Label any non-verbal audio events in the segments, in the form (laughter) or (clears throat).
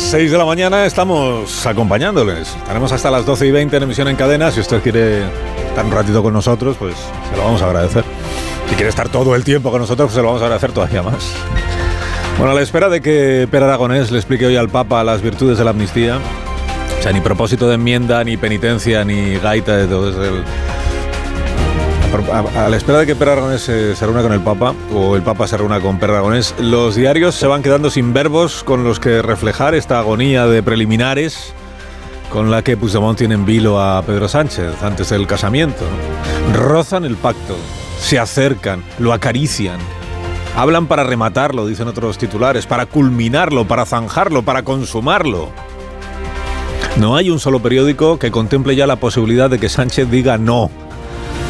Las 6 de la mañana estamos acompañándoles. Estaremos hasta las 12 y 20 en emisión en cadena. Si usted quiere estar un ratito con nosotros, pues se lo vamos a agradecer. Si quiere estar todo el tiempo con nosotros, pues se lo vamos a agradecer todavía más. Bueno, a la espera de que Per Aragonés le explique hoy al Papa las virtudes de la amnistía, o sea, ni propósito de enmienda, ni penitencia, ni gaita de todo. A, la espera de que Per Aragonés se, se reúna con el Papa, o el Papa se reúna con Per Aragonés, los diarios se van quedando sin verbos con los que reflejar esta agonía de preliminares con la que Puigdemont tiene en vilo a Pedro Sánchez antes del casamiento. Rozan el pacto, se acercan, lo acarician. Hablan para rematarlo, dicen otros titulares, para culminarlo, para zanjarlo, para consumarlo. No hay un solo periódico que contemple ya la posibilidad de que Sánchez diga no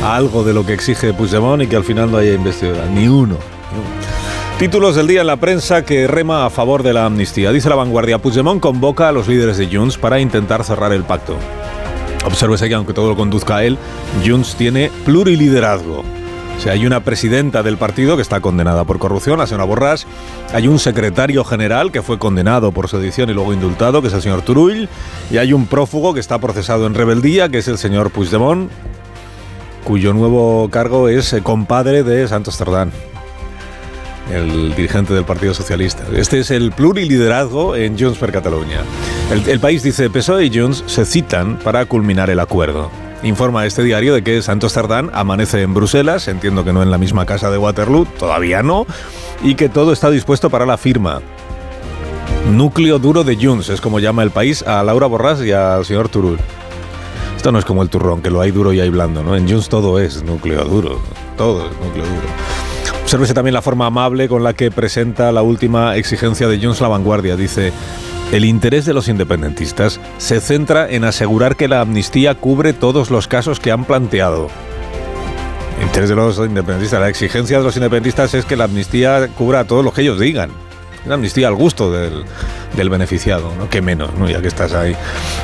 algo de lo que exige Puigdemont y que al final no haya investidura. Ni uno. Títulos del día en la prensa que rema a favor de la amnistía. Dice la vanguardia, Puigdemont convoca a los líderes de Junts para intentar cerrar el pacto. Obsérvese que aunque todo lo conduzca a él, Junts tiene pluriliderazgo. O hay una presidenta del partido que está condenada por corrupción, la señora Borràs. Hay un secretario general que fue condenado por sedición y luego indultado, que es el señor Turull. Y hay un prófugo que está procesado en rebeldía, que es el señor Puigdemont, cuyo nuevo cargo es eh, compadre de Santos Cerdán, el dirigente del Partido Socialista. Este es el pluriliderazgo en Junts per Catalunya. El, país dice, PSOE y Junts se citan para culminar el acuerdo. Informa este diario de que Santos Cerdán amanece en Bruselas, entiendo que no en la misma casa de Waterloo, todavía no, y que todo está dispuesto para la firma. Núcleo duro de Junts, es como llama el país a Laura Borràs y al señor Turul. Esto no es como el turrón, que lo hay duro y hay blando, ¿no? En Junts todo es núcleo duro, todo es núcleo duro. Obsérvese también la forma amable con la que presenta la última exigencia de Junts La Vanguardia. Dice, el interés de los independentistas se centra en asegurar que la amnistía cubre todos los casos que han planteado. Interés de los independentistas, la exigencia de los independentistas es que la amnistía cubra todo lo que ellos digan. Una amnistía al gusto del, beneficiado, ¿no? Que menos, ¿no? Ya que estás ahí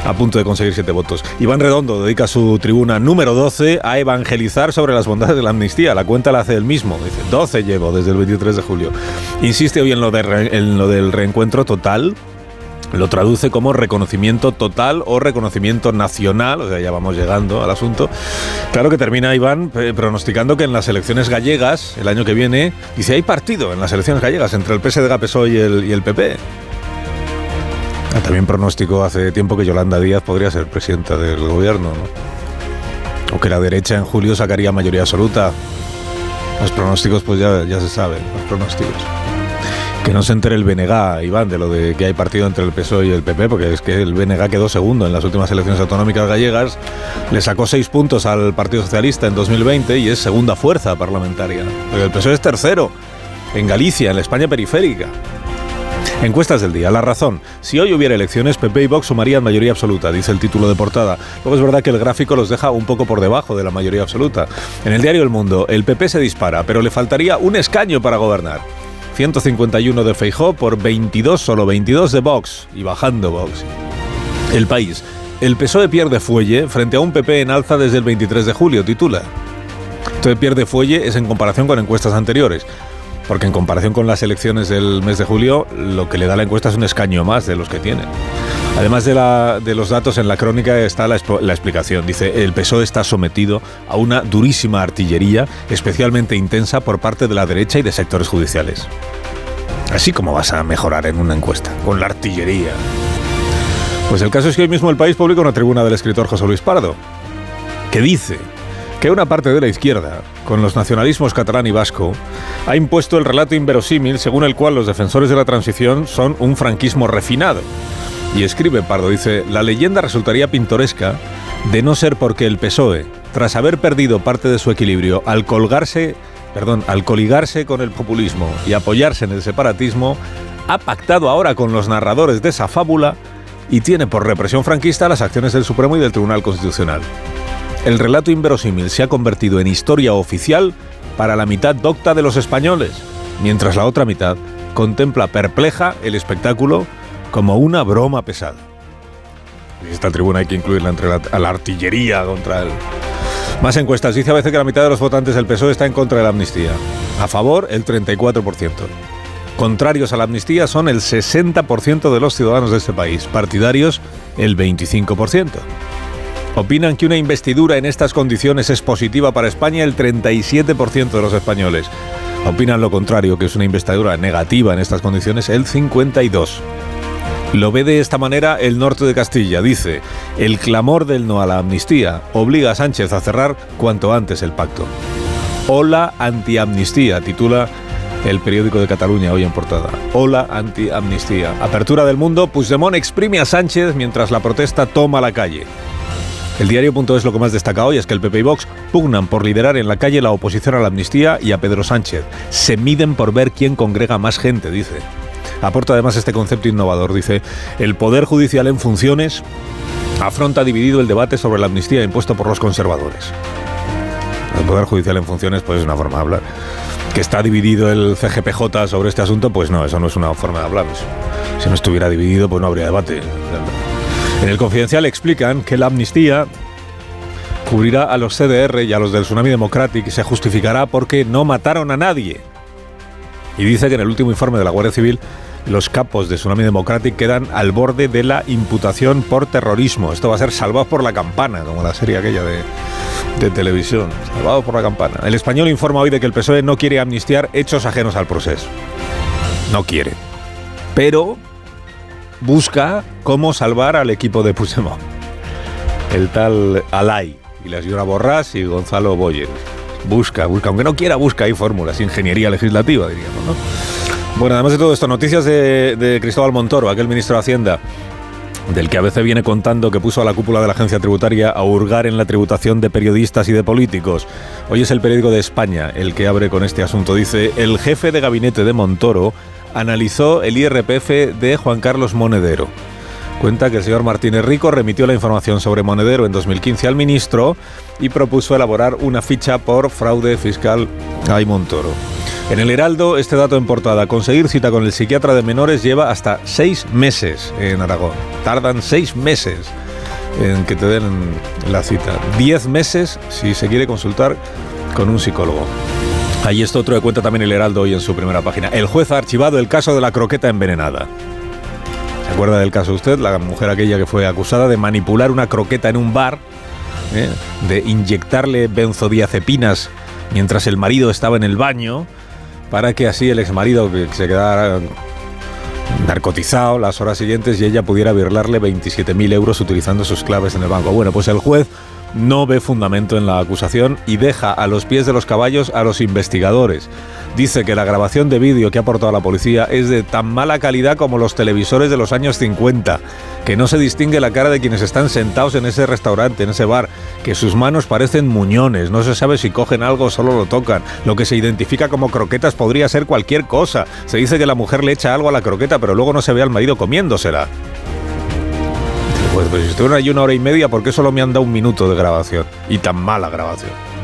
a punto de conseguir siete votos. Iván Redondo dedica su tribuna número 12 a evangelizar sobre las bondades de la amnistía. La cuenta la hace él mismo. Dice, 12 llevo desde el 23 de julio. Insiste hoy en lo del reencuentro total. Lo traduce como reconocimiento total o reconocimiento nacional, o sea, ya vamos llegando al asunto. Claro que termina Iván eh, pronosticando que en las elecciones gallegas, el año que viene, dice, hay partido en las elecciones gallegas entre el PSG, PSOE y el, y el PP. Ah, También pronóstico hace tiempo que Yolanda Díaz podría ser presidenta del gobierno, ¿no? O que la derecha en julio sacaría mayoría absoluta. Los pronósticos, pues ya, ya se saben, los pronósticos. Que no se entere el BNG, Iván, de lo de que hay partido entre el PSOE y el PP, porque es que el BNG quedó segundo en las últimas elecciones autonómicas gallegas, le sacó seis puntos al Partido Socialista en 2020 y es segunda fuerza parlamentaria. El PSOE es tercero en Galicia, en la España periférica. Encuestas del día. La razón. Si hoy hubiera elecciones, PP y Vox sumarían mayoría absoluta, dice el título de portada. Luego es verdad que el gráfico los deja un poco por debajo de la mayoría absoluta. En el diario El Mundo, el PP se dispara, pero le faltaría un escaño para gobernar. 151 de Feijó por 22, solo 22 de Vox. Y bajando Vox. El país. El PSOE pierde fuelle frente a un PP en alza desde el 23 de julio, titula. Entonces pierde fuelle es en comparación con encuestas anteriores. Porque en comparación con las elecciones del mes de julio, lo que le da la encuesta es un escaño más de los que tiene. Además de, los datos, en la crónica está la, la explicación. Dice, el PSOE está sometido a una durísima artillería, especialmente intensa por parte de la derecha y de sectores judiciales. Así como vas a mejorar en una encuesta, con la artillería. Pues el caso es que hoy mismo el país publica una tribuna del escritor José Luis Pardo, que dice que una parte de la izquierda, con los nacionalismos catalán y vasco, ha impuesto el relato inverosímil según el cual los defensores de la transición son un franquismo refinado. Y escribe Pardo, dice, la leyenda resultaría pintoresca de no ser porque el PSOE, tras haber perdido parte de su equilibrio al colgarse, perdón, al coligarse con el populismo y apoyarse en el separatismo, ha pactado ahora con los narradores de esa fábula y tiene por represión franquista las acciones del Supremo y del Tribunal Constitucional. El relato inverosímil se ha convertido en historia oficial para la mitad docta de los españoles, mientras la otra mitad contempla perpleja el espectáculo como una broma pesada. Esta tribuna hay que incluirla entre la artillería contra el... Más encuestas. Dice a veces que la mitad de los votantes del PSOE está en contra de la amnistía. A favor, el 34%. Contrarios a la amnistía son el 60% de los ciudadanos de este país. Partidarios, el 25%. Opinan que una investidura en estas condiciones es positiva para España el 37% de los españoles. Opinan lo contrario, que es una investidura negativa en estas condiciones el 52%. Lo ve de esta manera el norte de Castilla. Dice, el clamor del no a la amnistía obliga a Sánchez a cerrar cuanto antes el pacto. Hola antiamnistía, titula el periódico de Cataluña hoy en portada. Hola anti-amnistía. Apertura del mundo, Puigdemont exprime a Sánchez mientras la protesta toma la calle. El diario.es lo que más destaca hoy es que el PP y Vox pugnan por liderar en la calle la oposición a la amnistía y a Pedro Sánchez. Se miden por ver quién congrega más gente, dice. Aporta además este concepto innovador. Dice, el Poder Judicial en funciones afronta dividido el debate sobre la amnistía impuesto por los conservadores. El Poder Judicial en funciones, pues es una forma de hablar. Que está dividido el CGPJ sobre este asunto, pues no, eso no es una forma de hablar. Si no estuviera dividido, pues no habría debate. En el Confidencial explican que la amnistía cubrirá a los CDR y a los del Tsunami Democratic y se justificará porque no mataron a nadie. Y dice que en el último informe de la Guardia Civil los capos de Tsunami Democratic quedan al borde de la imputación por terrorismo. Esto va a ser salvado por la campana, como la serie aquella de, televisión. Salvado por la campana. El español informa hoy de que el PSOE no quiere amnistiar hechos ajenos al proceso. No quiere. Pero busca cómo salvar al equipo de Puigdemont. El tal Alay y la señora Borrás y Gonzalo Boyer. Busca, busca, aunque no quiera, busca ahí fórmulas, ingeniería legislativa, diríamos, ¿no? Bueno, además de todo esto, noticias de, Cristóbal Montoro, aquel ministro de Hacienda, del que a veces viene contando que puso a la cúpula de la agencia tributaria a hurgar en la tributación de periodistas y de políticos. Hoy es el periódico de España el que abre con este asunto. Dice, el jefe de gabinete de Montoro analizó el IRPF de Juan Carlos Monedero. Cuenta que el señor Martínez Rico remitió la información sobre Monedero en 2015 al ministro y propuso elaborar una ficha por fraude fiscal a Montoro. En el Heraldo, este dato en portada, conseguir cita con el psiquiatra de menores lleva hasta seis meses en Aragón. Tardan seis meses en que te den la cita. Diez meses si se quiere consultar con un psicólogo. Ahí está otro que cuenta también el Heraldo hoy en su primera página. El juez ha archivado el caso de la croqueta envenenada. ¿Se acuerda del caso usted? La mujer aquella que fue acusada de manipular una croqueta en un bar, ¿eh? de inyectarle benzodiazepinas mientras el marido estaba en el baño, para que así el exmarido que se quedara narcotizado las horas siguientes y ella pudiera virlarle 27.000 euros utilizando sus claves en el banco. Bueno, pues el juez no ve fundamento en la acusación y deja a los pies de los caballos a los investigadores. Dice que la grabación de vídeo que ha aportado la policía es de tan mala calidad como los televisores de los años 50, que no se distingue la cara de quienes están sentados en ese restaurante, en ese bar, que sus manos parecen muñones, no se sabe si cogen algo o solo lo tocan. Lo que se identifica como croquetas podría ser cualquier cosa. Se dice que la mujer le echa algo a la croqueta, pero luego no se ve al marido comiéndosela. Pues, pues si estuvieron ahí una hora y media, ¿por qué solo me han dado un minuto de grabación? Y tan mala grabación.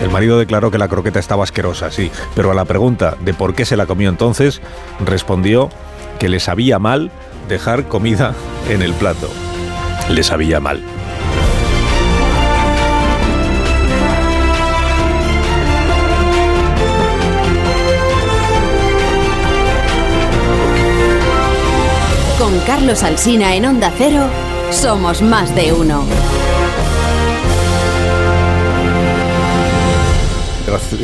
El marido declaró que la croqueta estaba asquerosa, sí, pero a la pregunta de por qué se la comió entonces, respondió que le sabía mal dejar comida en el plato. Le sabía mal. Con Carlos Alsina en Onda Cero, somos más de uno.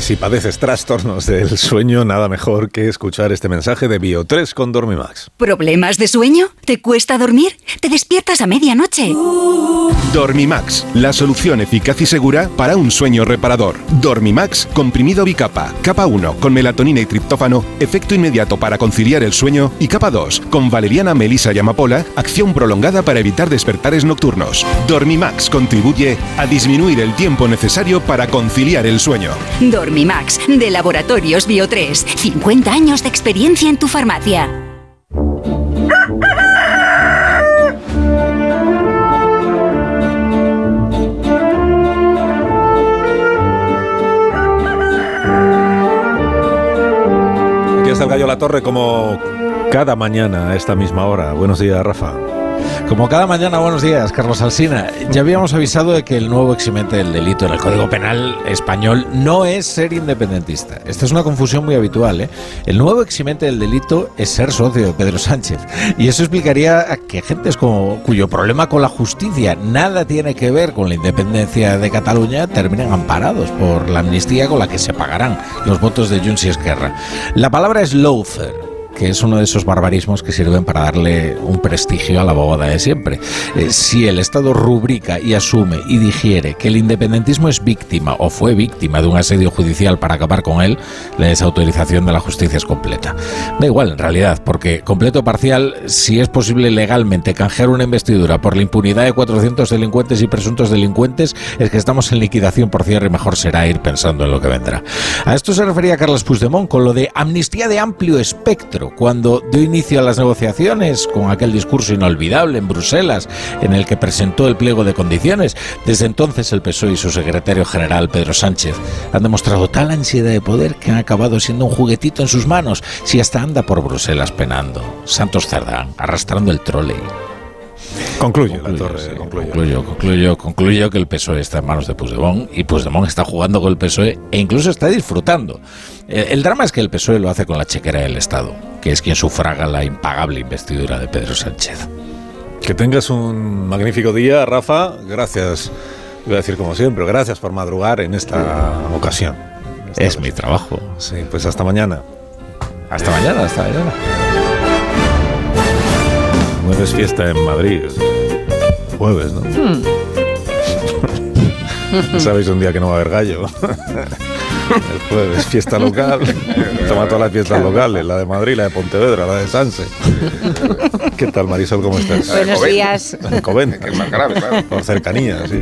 Si padeces trastornos del sueño, nada mejor que escuchar este mensaje de Bio3 con Dormimax. ¿Problemas de sueño? ¿Te cuesta dormir? ¿Te despiertas a medianoche? Dormimax, la solución eficaz y segura para un sueño reparador. Dormimax, comprimido bicapa. Capa 1, con melatonina y triptófano, efecto inmediato para conciliar el sueño. Y capa 2, con valeriana, melisa y amapola, acción prolongada para evitar despertares nocturnos. Dormimax contribuye a disminuir el tiempo necesario para conciliar el sueño. Dormimax, de Laboratorios Bio3. 50 años de experiencia en tu farmacia. Aquí está el gallo La Torre como cada mañana a esta misma hora. Buenos días, Rafa. Como cada mañana, buenos días, Carlos Alsina. Ya habíamos avisado de que el nuevo eximente del delito en el Código Penal español no es ser independentista. Esta es una confusión muy habitual. ¿eh? El nuevo eximente del delito es ser socio de Pedro Sánchez. Y eso explicaría que gentes cuyo problema con la justicia nada tiene que ver con la independencia de Cataluña terminen amparados por la amnistía con la que se pagarán los votos de Junts y Esquerra. La palabra es lawfare que es uno de esos barbarismos que sirven para darle un prestigio a la bobada de siempre. Eh, si el Estado rubrica y asume y digiere que el independentismo es víctima o fue víctima de un asedio judicial para acabar con él, la desautorización de la justicia es completa. Da igual, en realidad, porque completo parcial, si es posible legalmente canjear una investidura por la impunidad de 400 delincuentes y presuntos delincuentes, es que estamos en liquidación por cierre y mejor será ir pensando en lo que vendrá. A esto se refería Carlos Puigdemont con lo de amnistía de amplio espectro cuando dio inicio a las negociaciones con aquel discurso inolvidable en Bruselas en el que presentó el pliego de condiciones. Desde entonces el PSOE y su secretario general Pedro Sánchez han demostrado tal ansiedad de poder que han acabado siendo un juguetito en sus manos, si hasta anda por Bruselas penando. Santos Cerdán, arrastrando el troley. Concluye, la Concluyo, torre. sí, concluye. concluyo, concluyo, concluyo que el PSOE está en manos de Puigdemont y Puigdemont está jugando con el PSOE e incluso está disfrutando. El, el drama es que el PSOE lo hace con la chequera del Estado, que es quien sufraga la impagable investidura de Pedro Sánchez. Que tengas un magnífico día, Rafa. Gracias. Iba a decir como siempre, gracias por madrugar en esta ocasión. Esta Es vez. mi trabajo. Sí, pues hasta mañana. Hasta mañana, hasta mañana. Jueves fiesta en Madrid. Jueves, ¿no? ¿Sabéis un día que no va a haber gallo? El jueves, fiesta local. Toma todas las fiestas locales, la de Madrid, la de Pontevedra, la de Sanse. ¿Qué tal, Marisol? ¿Cómo estás? Buenos Joven. días. Coven. Que es más grave, claro. Por cercanía, sí.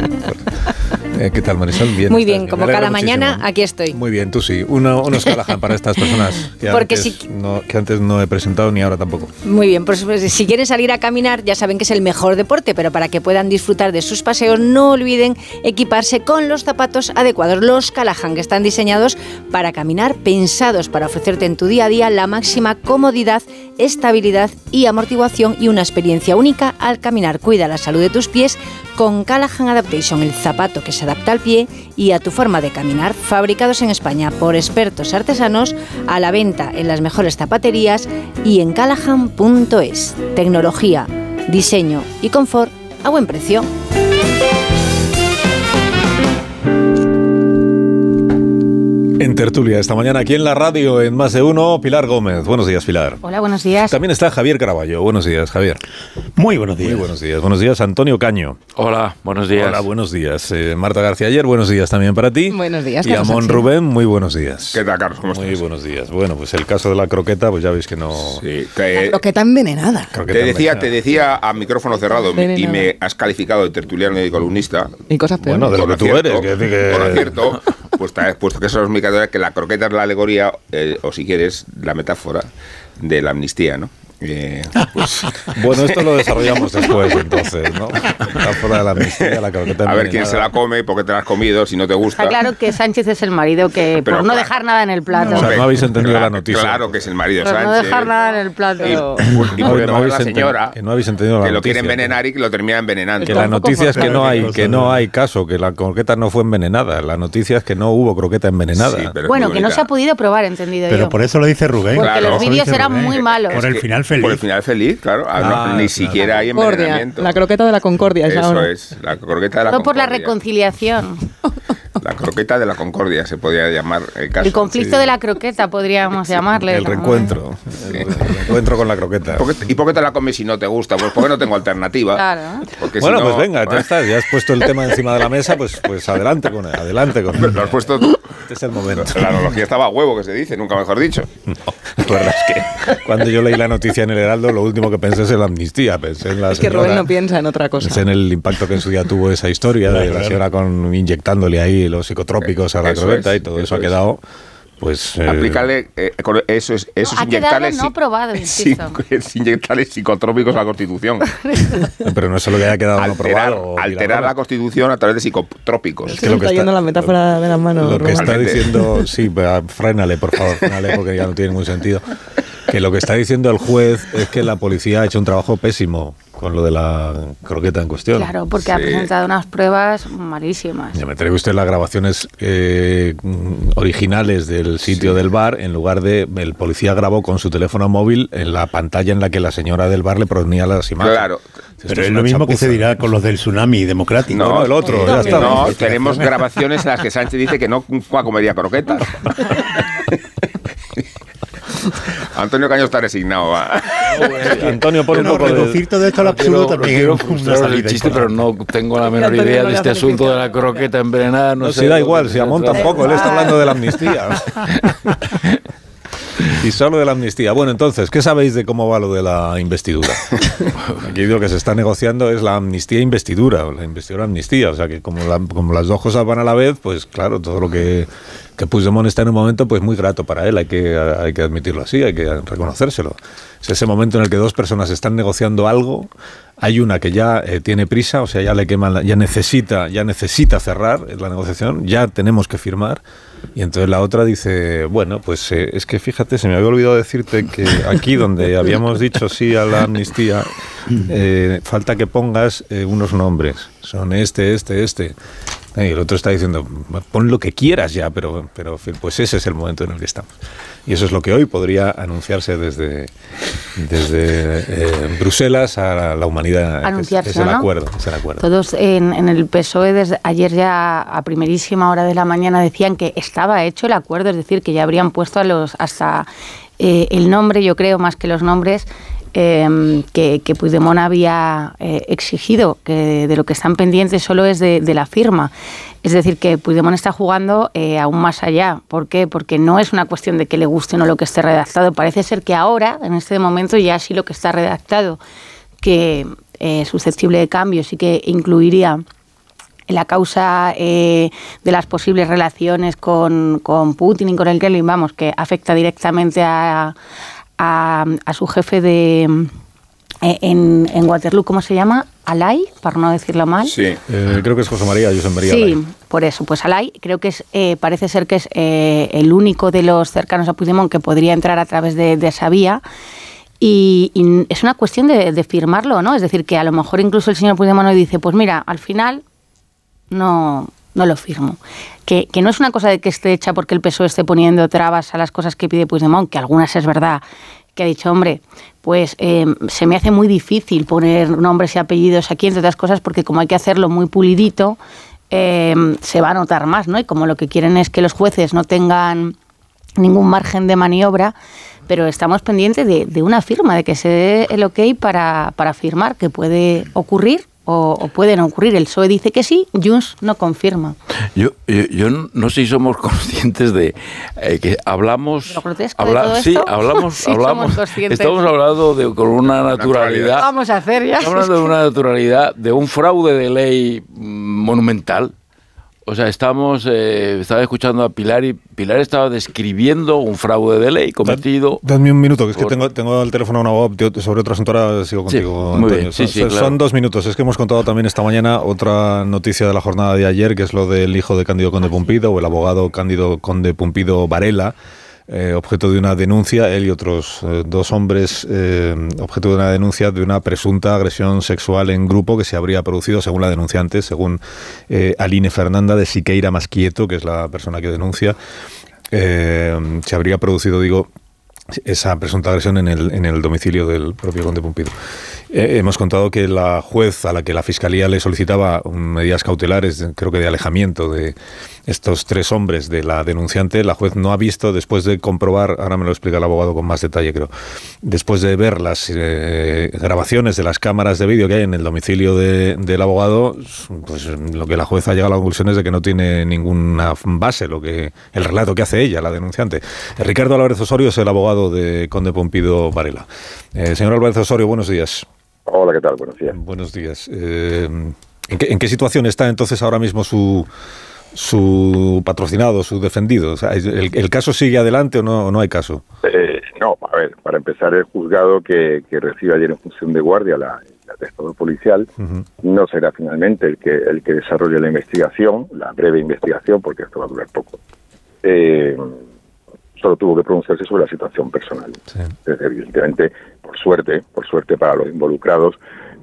Eh, ¿Qué tal, Marisol? Bien. Muy estás bien, como cada mañana, muchísimo. aquí estoy. Muy bien, tú sí. Uno, unos Callahan para estas personas (laughs) que, Porque antes si- no, que antes no he presentado ni ahora tampoco. Muy bien, pues, pues, si quieren salir a caminar, ya saben que es el mejor deporte, pero para que puedan disfrutar de sus paseos, no olviden equiparse con los zapatos adecuados, los Callahan, que están diseñados para caminar, pensados para ofrecerte en tu día a día la máxima comodidad, estabilidad y amortiguación y una experiencia única al caminar. Cuida la salud de tus pies con Callahan Adaptation, el zapato que se adapta al pie y a tu forma de caminar, fabricados en España por expertos artesanos, a la venta en las mejores zapaterías y en callahan.es. Tecnología, diseño y confort a buen precio. En tertulia esta mañana aquí en la radio, en más de uno, Pilar Gómez. Buenos días, Pilar. Hola, buenos días. También está Javier Caraballo. Buenos días, Javier. Muy buenos días. Muy buenos días. Buenos días, Antonio Caño. Hola, buenos días. Hola, buenos días. Eh, Marta García Ayer, buenos días también para ti. Buenos días, Y Amón. Rubén, muy buenos días. ¿Qué tal, Carlos? ¿Cómo estás? Muy buenos días. Bueno, pues el caso de la croqueta, pues ya veis que no... Sí, que- Croqueta envenenada. croqueta te decía, envenenada. te decía a micrófono cerrado Envenenada. y me has calificado de tertuliano y columnista. Y cosas peores. Bueno, de lo que tú eres. que que- Por cierto, (laughs) pues te has puesto que eso es mi categoría, que la croqueta es la alegoría, eh, o si quieres, la metáfora de la amnistía, ¿no? Eh, pues, Bueno, esto lo desarrollamos después, entonces, ¿no? Está fuera de la amnistía, la croqueta a ver quién se la come, por qué te la has comido, si no te gusta. Está claro que Sánchez es el marido que Pero por no claro. dejar nada en el plato. O sea, no habéis entendido Claro- la noticia. Claro que es el marido por no Sánchez. dejar nada en el plato. Y, y No, porque no no, habéis la señora que no habéis entendido la que lo quiere envenenar y que lo termina envenenando. Que la noticia es que no hay que no hay caso, que la croqueta no fue envenenada. La noticia es que no hubo croqueta envenenada. Sí, pero bueno, que no se ha podido probar, entendido Pero yo. por eso lo dice Rubén. Porque Claro. los vídeos eran muy malos. Por el que- final feliz. Por el final feliz, claro. Ah, no, ni claro. siquiera hay Concordia. envenenamiento. La croqueta de la concordia. Eso ahora. es, la croqueta de la Todo por la concordia. reconciliación. (laughs) La croqueta de la concordia se podría llamar el caso. El conflicto de la croqueta podríamos llamarle. El ¿no? reencuentro. El, el reencuentro con la croqueta. ¿Por qué- ¿Y por qué te la comes si no te gusta? Pues porque no tengo alternativa. Claro. Porque si Bueno, no- pues venga, ya está, ya has puesto el tema encima de la mesa, pues, pues adelante con él, adelante con él. Lo has puesto tú. Este es el momento. La analogía estaba a huevo, que se dice, nunca mejor dicho. La verdad es que cuando yo leí la noticia en el Heraldo, lo último que pensé es en la amnistía, pensé en la Es que Rubén no piensa en otra cosa. Pensé en el impacto que en su día tuvo esa historia de la señora con inyectándole ahí los psicotrópicos a la Eso croqueta es, y todo eso, eso ha es. quedado, pues... eh, Aplícale eh, eso es, esos Ha quedado inyectales. no probado, (laughs) insisto. (laughs) inyectales psicotrópicos a la Constitución. (laughs) pero no es solo que haya quedado no alterar probado. o alterar milagroso. la Constitución a través de psicotrópicos. Es que me está yendo la metáfora de las manos. Lo que está diciendo, sí, frénale, por favor, frénale, porque ya no tiene ningún sentido. Que lo que está diciendo el juez es que la policía ha hecho un trabajo pésimo con lo de la croqueta en cuestión. Claro, porque ha presentado unas pruebas malísimas. Ya me trae usted las grabaciones eh, mm, originales del sitio del bar, en lugar de el policía grabó con su teléfono móvil en la pantalla en la que la señora del bar le ponía las imágenes. Claro. Esto Pero es lo mismo que se dirá con los del tsunami democrático. No, el otro, ya está. No, tenemos grabaciones en las que Sánchez dice que no comería croquetas. (laughs) Antonio Caño está resignado. va. Antonio, pon un No, poco de... reducir todo esto al absurdo quiero, también quiero el chiste, pero no tengo la menor idea de este asunto de la croqueta envenenada. No, No, sé si da igual, si a se Mon trata. tampoco, él está hablando de la amnistía. (laughs) Y solo de la amnistía. Bueno, entonces, ¿qué sabéis de cómo va lo de la investidura? (laughs) Aquí lo que se está negociando es la amnistía e investidura, la investidura amnistía. O sea que como, la- como las dos cosas van a la vez, pues claro, todo lo que, que Puigdemont está en un momento, pues muy grato para él, hay que, hay que admitirlo así, hay que reconocérselo. Es ese momento en el que dos personas están negociando algo, hay una que ya eh, tiene prisa, o sea, ya le queman, la- ya necesita, ya necesita cerrar la negociación, ya tenemos que firmar. Y entonces la otra dice, bueno, pues eh, es que fíjate, se me había olvidado decirte que aquí donde habíamos dicho sí a la amnistía, eh, falta que pongas unos nombres. Son este, este, este. Y el otro está diciendo, pon lo que quieras ya, pero, pero pues ese es el momento en el que estamos. Y eso es lo que hoy podría anunciarse desde, desde eh, Bruselas a la, humanidad. es- Anunciarse, es, el ¿no? acuerdo, es el acuerdo. Todos en, en el PSOE desde ayer ya a primerísima hora de la mañana decían que estaba hecho el acuerdo, es decir, que ya habrían puesto a los hasta eh, el nombre, yo creo, más que los nombres, eh, que, que Puigdemont había eh, exigido, que de lo que están pendientes solo es de, la firma. Es decir, que Puigdemont está jugando eh, aún más allá. ¿Por qué? Porque no es una cuestión de que le guste o no lo que esté redactado. Parece ser que ahora, en este momento, ya sí lo que está redactado, que es susceptible de cambios y que incluiría la causa eh, de las posibles relaciones con, con Putin y con el Kremlin, vamos, que afecta directamente a, a, a su jefe de eh, en, en Waterloo, ¿cómo se llama? Alay, para no decirlo mal. Sí. Eh, creo que es José María José María. Sí, Alay. por eso, pues Alay creo que es, eh, parece ser que es eh, el único de los cercanos a Puigdemont que podría entrar a través de, de esa vía. Y, y es una cuestión de, de firmarlo, ¿no? Es decir, que a lo mejor incluso el señor Puigdemont hoy dice, pues mira, al final no, no lo firmo. Que, que no es una cosa de que esté hecha porque el PSOE esté poniendo trabas a las cosas que pide Puigdemont, que algunas es verdad, que ha dicho, hombre, pues eh, se me hace muy difícil poner nombres y apellidos aquí, entre otras cosas, porque como hay que hacerlo muy pulidito, eh, se va a notar más, ¿no? Y como lo que quieren es que los jueces no tengan ningún margen de maniobra, pero estamos pendientes de, de una firma, de que se dé el ok para, para firmar, que puede ocurrir o, o puede no ocurrir. El PSOE dice que sí, Junts no confirma. Yo, yo, yo no sé si somos (laughs) conscientes de eh, que hablamos. Lo grotesco de todo sí, esto. hablamos, (laughs) Sí, hablamos. somos conscientes. Estamos hablando de, con una naturalidad. Vamos a hacer ya. Estamos hablando de una naturalidad, de un fraude de ley mm, monumental. O sea, estamos, eh, estaba escuchando a Pilar y Pilar estaba describiendo un fraude de ley cometido. Dadme un minuto, que es que tengo, tengo el teléfono a una sobre otro asunto, ahora sigo Sí, contigo, muy Antonio. bien, sí, son, sí, son- claro. son dos minutos, es que hemos contado también esta mañana otra noticia de la jornada de ayer, que es lo del hijo de Cándido Conde Pumpido, o el abogado Cándido Conde Pumpido Varela, eh, objeto de una denuncia, él y otros eh, dos hombres, eh, objeto de una denuncia de una presunta agresión sexual en grupo que se habría producido, según la denunciante, según eh, Aline Fernanda de Siqueira Masquieto, que es la persona que denuncia, se habría producido, digo, esa presunta agresión en el, en el domicilio del propio Conde Pumpido. Eh, hemos contado que la juez a la que la fiscalía le solicitaba medidas cautelares, creo que de alejamiento de estos tres hombres de la denunciante, la juez no ha visto, después de comprobar, ahora me lo explica el abogado con más detalle, creo, después de ver las eh, grabaciones de las cámaras de vídeo que hay en el domicilio de- del abogado, pues lo que la juez ha llegado a la conclusión es de que no tiene ninguna base lo que el relato que hace ella, la denunciante. Ricardo Álvarez Osorio es el abogado de Conde Pompido Varela. Eh, señor Álvarez Osorio, buenos días. Hola, ¿qué tal? Buenos días. Buenos días. Eh, ¿en, qué, en qué situación está entonces ahora mismo su, su patrocinado, su defendido? O sea, ¿el, el caso sigue adelante o no, o no hay caso? Eh, no, a ver, para empezar, el juzgado que, que recibe ayer en función de guardia la, el atestado policial no será finalmente el que el que desarrolle la investigación, la breve investigación, porque esto va a durar poco. Eh, solo tuvo que pronunciarse sobre la situación personal. Evidentemente, por suerte, por suerte para los involucrados,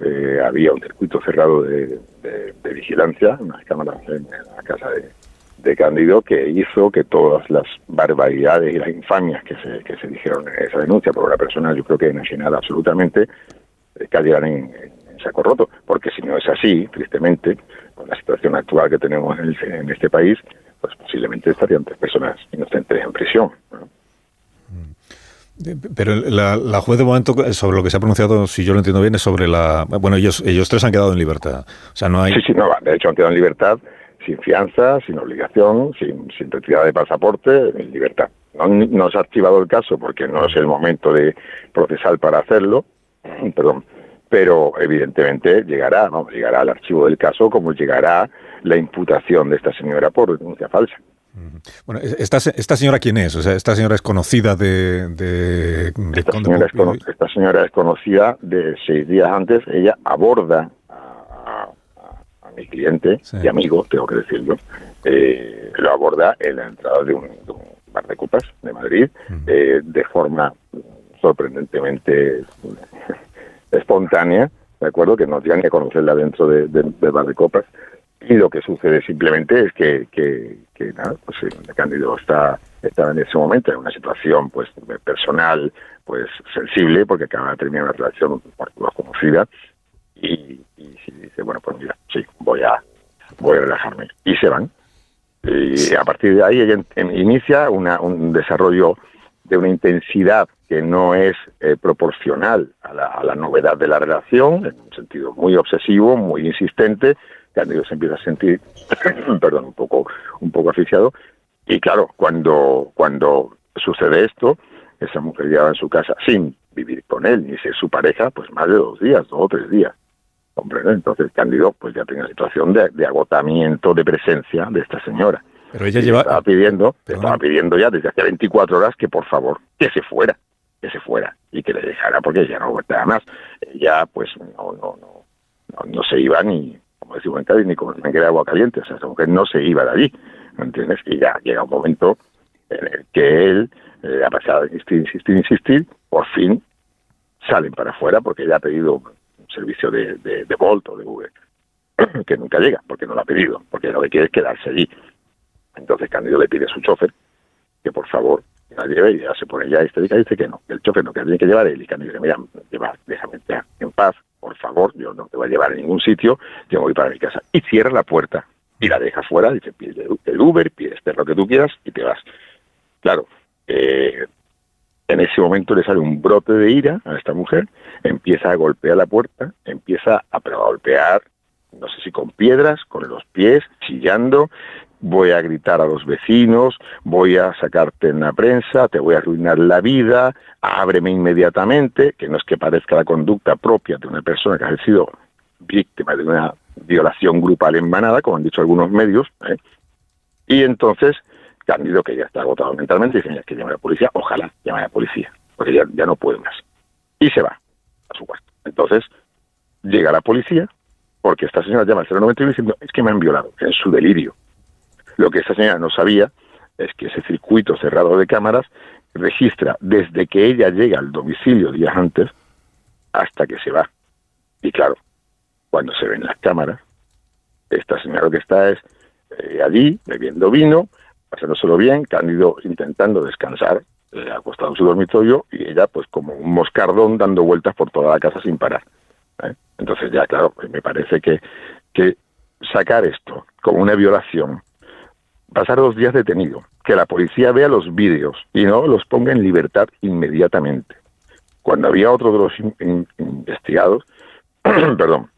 eh, había un circuito cerrado de, de- de vigilancia, unas cámaras en, la casa de, de Cándido, que hizo que todas las barbaridades y las infamias que se, que se dijeron en esa denuncia por una persona, yo creo que enajenada absolutamente, eh, cayeran en, en saco roto. Porque si no es así, tristemente, con la situación actual que tenemos en, el- en este país, pues posiblemente estarían tres personas inocentes en prisión. ¿no? Pero la, la juez de momento, sobre lo que se ha pronunciado, si yo lo entiendo bien, es sobre la... Bueno, ellos, ellos tres han quedado en libertad. O sea, no hay... Sí, sí, no, de hecho han quedado en libertad, sin fianza, sin obligación, sin, sin retirada de pasaporte, en libertad. No, no se ha activado el caso porque no es el momento de procesal para hacerlo, (clears throat) perdón, pero evidentemente llegará, vamos, llegará al archivo del caso como llegará la imputación de esta señora por denuncia falsa. Bueno, ¿esta, ¿esta señora quién es? O sea, ¿esta señora es conocida de, de, de Esta señora, es Pompido? cono- esta señora es conocida de seis días antes, ella aborda a, a- a mi cliente y amigo, tengo que decirlo, eh, lo aborda en la entrada de un, de un bar de copas de Madrid eh, de forma sorprendentemente (laughs) espontánea, ¿de acuerdo? Que no ni a conocerla dentro de- bar de copas. Y lo que sucede simplemente es que, que, que nada, pues eh, Cándido está, estaba en ese momento en una situación pues personal, pues sensible, porque acaba de terminar una relación lo conocida, y, y sí, dice, bueno, pues mira, sí, voy a, voy a relajarme. Y se van. Y a partir de ahí ella inicia una, un desarrollo de una intensidad que no es eh, proporcional a la, a la novedad de la relación, en un sentido muy obsesivo, muy insistente. Cándido se empieza a sentir, (clears throat) perdón, un poco, un poco asfixiado. Y claro, cuando, cuando sucede esto, esa mujer lleva en su casa sin vivir con él ni ser su pareja, pues más de dos días, dos o tres días. ¿Comprende? Entonces Cándido pues ya tiene una situación de, de agotamiento de presencia de esta señora. Pero ella lleva... estaba pidiendo, estaba pidiendo ya desde hace 24 horas que por favor que se fuera, que se fuera y que le dejara porque ya no aguantaba más. Ella pues no, no, no, no, no se iba ni, como decimos en Cádiz, ni con manguera de agua caliente, o sea, esa mujer no se iba de allí, ¿me entiendes? Y ya llega un momento en el que él, eh, a pesar de insistir, insistir, insistir, por fin salen para afuera porque ella ha pedido un servicio de, de, de Bolt o de Uber, (clears throat) que nunca llega porque no lo ha pedido, porque lo que quiere es quedarse allí. Entonces Cándido le pide a su chofer que por favor la lleve y ya se pone ya y dice que no, el chofer no, que tiene que llevar él. Y Cándido dice, mira, lleva, déjame en paz, por favor, yo no te voy a llevar a ningún sitio, yo me voy para mi casa. Y cierra la puerta y la deja fuera, dice, pide el Uber, pides lo que tú quieras y te vas. Claro, eh, en ese momento le sale un brote de ira a esta mujer, empieza a golpear la puerta, empieza a, pero a golpear, no sé si con piedras, con los pies, chillando, voy a gritar a los vecinos, voy a sacarte en la prensa, te voy a arruinar la vida, ábreme inmediatamente, que no es que parezca la conducta propia de una persona que ha sido víctima de una violación grupal en manada, como han dicho algunos medios, ¿eh? y entonces Cándido, que ya está agotado mentalmente, dice, mira, que llame a la policía, ojalá llame a la policía, porque ya, ya no puede más. Y se va a su cuarto. Entonces, llega la policía, porque esta señora llama al 091 diciendo, es que me han violado, en su delirio. Lo que esta señora no sabía es que ese circuito cerrado de cámaras registra desde que ella llega al domicilio días antes hasta que se va. Y claro, cuando se ven las cámaras, esta señora que está es eh, allí bebiendo vino, pasándoselo bien, Cándido intentando descansar, eh, acostado en su dormitorio, y ella pues como un moscardón dando vueltas por toda la casa sin parar. ¿eh? Entonces ya, claro, pues me parece que, que sacar esto como una violación, pasar dos días detenido, que la policía vea los vídeos y no los ponga en libertad inmediatamente. Cuando había otro de los in- in- investigados, (clears throat) perdón,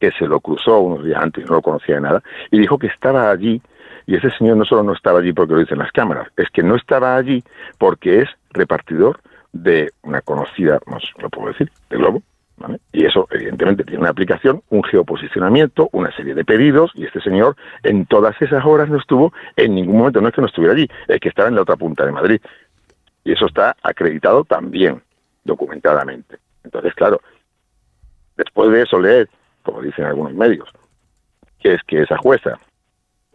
que se lo cruzó unos días antes no lo conocía de nada, y dijo que estaba allí, y ese señor no solo no estaba allí porque lo dicen las cámaras, es que no estaba allí porque es repartidor de una conocida, no sé, lo puedo decir, de Globo, ¿vale? Y eso, evidentemente, tiene una aplicación, un geoposicionamiento, una serie de pedidos, y este señor en todas esas horas no estuvo en ningún momento, no es que no estuviera allí, es que estaba en la otra punta de Madrid. Y eso está acreditado también, documentadamente. Entonces, claro, después de eso leer, como dicen algunos medios, que es que esa jueza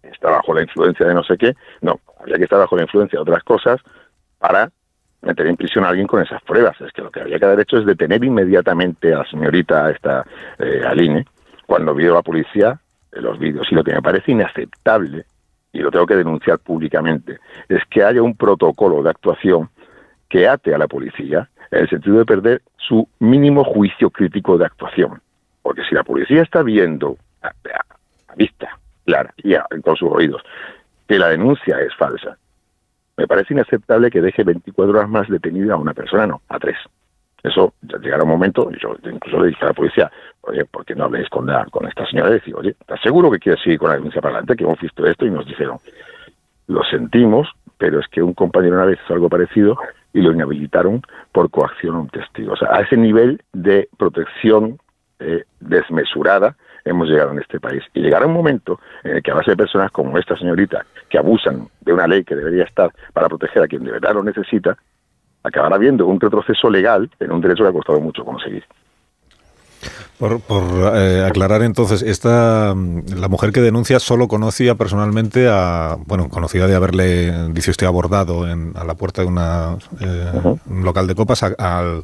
está bajo la influencia de no sé qué, no, habría que estar bajo la influencia de otras cosas para meter en prisión a alguien con esas pruebas. Es que lo que habría que haber hecho es detener inmediatamente a la señorita esta eh, Aline cuando vio la policía eh, los vídeos. Y lo que me parece inaceptable, y lo tengo que denunciar públicamente, es que haya un protocolo de actuación que ate a la policía en el sentido de perder su mínimo juicio crítico de actuación. Porque si la policía está viendo a, a- a vista clara y a- con sus oídos que la denuncia es falsa, me parece inaceptable que deje 24 horas más detenida a una persona, no, a tres. Eso ya llegará un momento, yo incluso le dije a la policía, oye, ¿por qué no habléis con, la, con esta señora? Y decir, oye, ¿estás seguro que quieres seguir con la denuncia para adelante? Que hemos visto esto y nos dijeron, lo sentimos, pero es que un compañero una vez hizo algo parecido y lo inhabilitaron por coacción a un testigo. O sea, a ese nivel de protección eh, desmesurada hemos llegado en este país. Y llegará un momento en el que a base de personas como esta señorita, que abusan de una ley que debería estar para proteger a quien de verdad lo necesita, acabará habiendo un retroceso legal en un derecho que ha costado mucho conseguir. Por, por, eh, aclarar entonces, esta mm, la mujer que denuncia solo conocía personalmente a, bueno, conocía de haberle, dice usted, abordado en, a la puerta de una, eh, un local de copas a- al,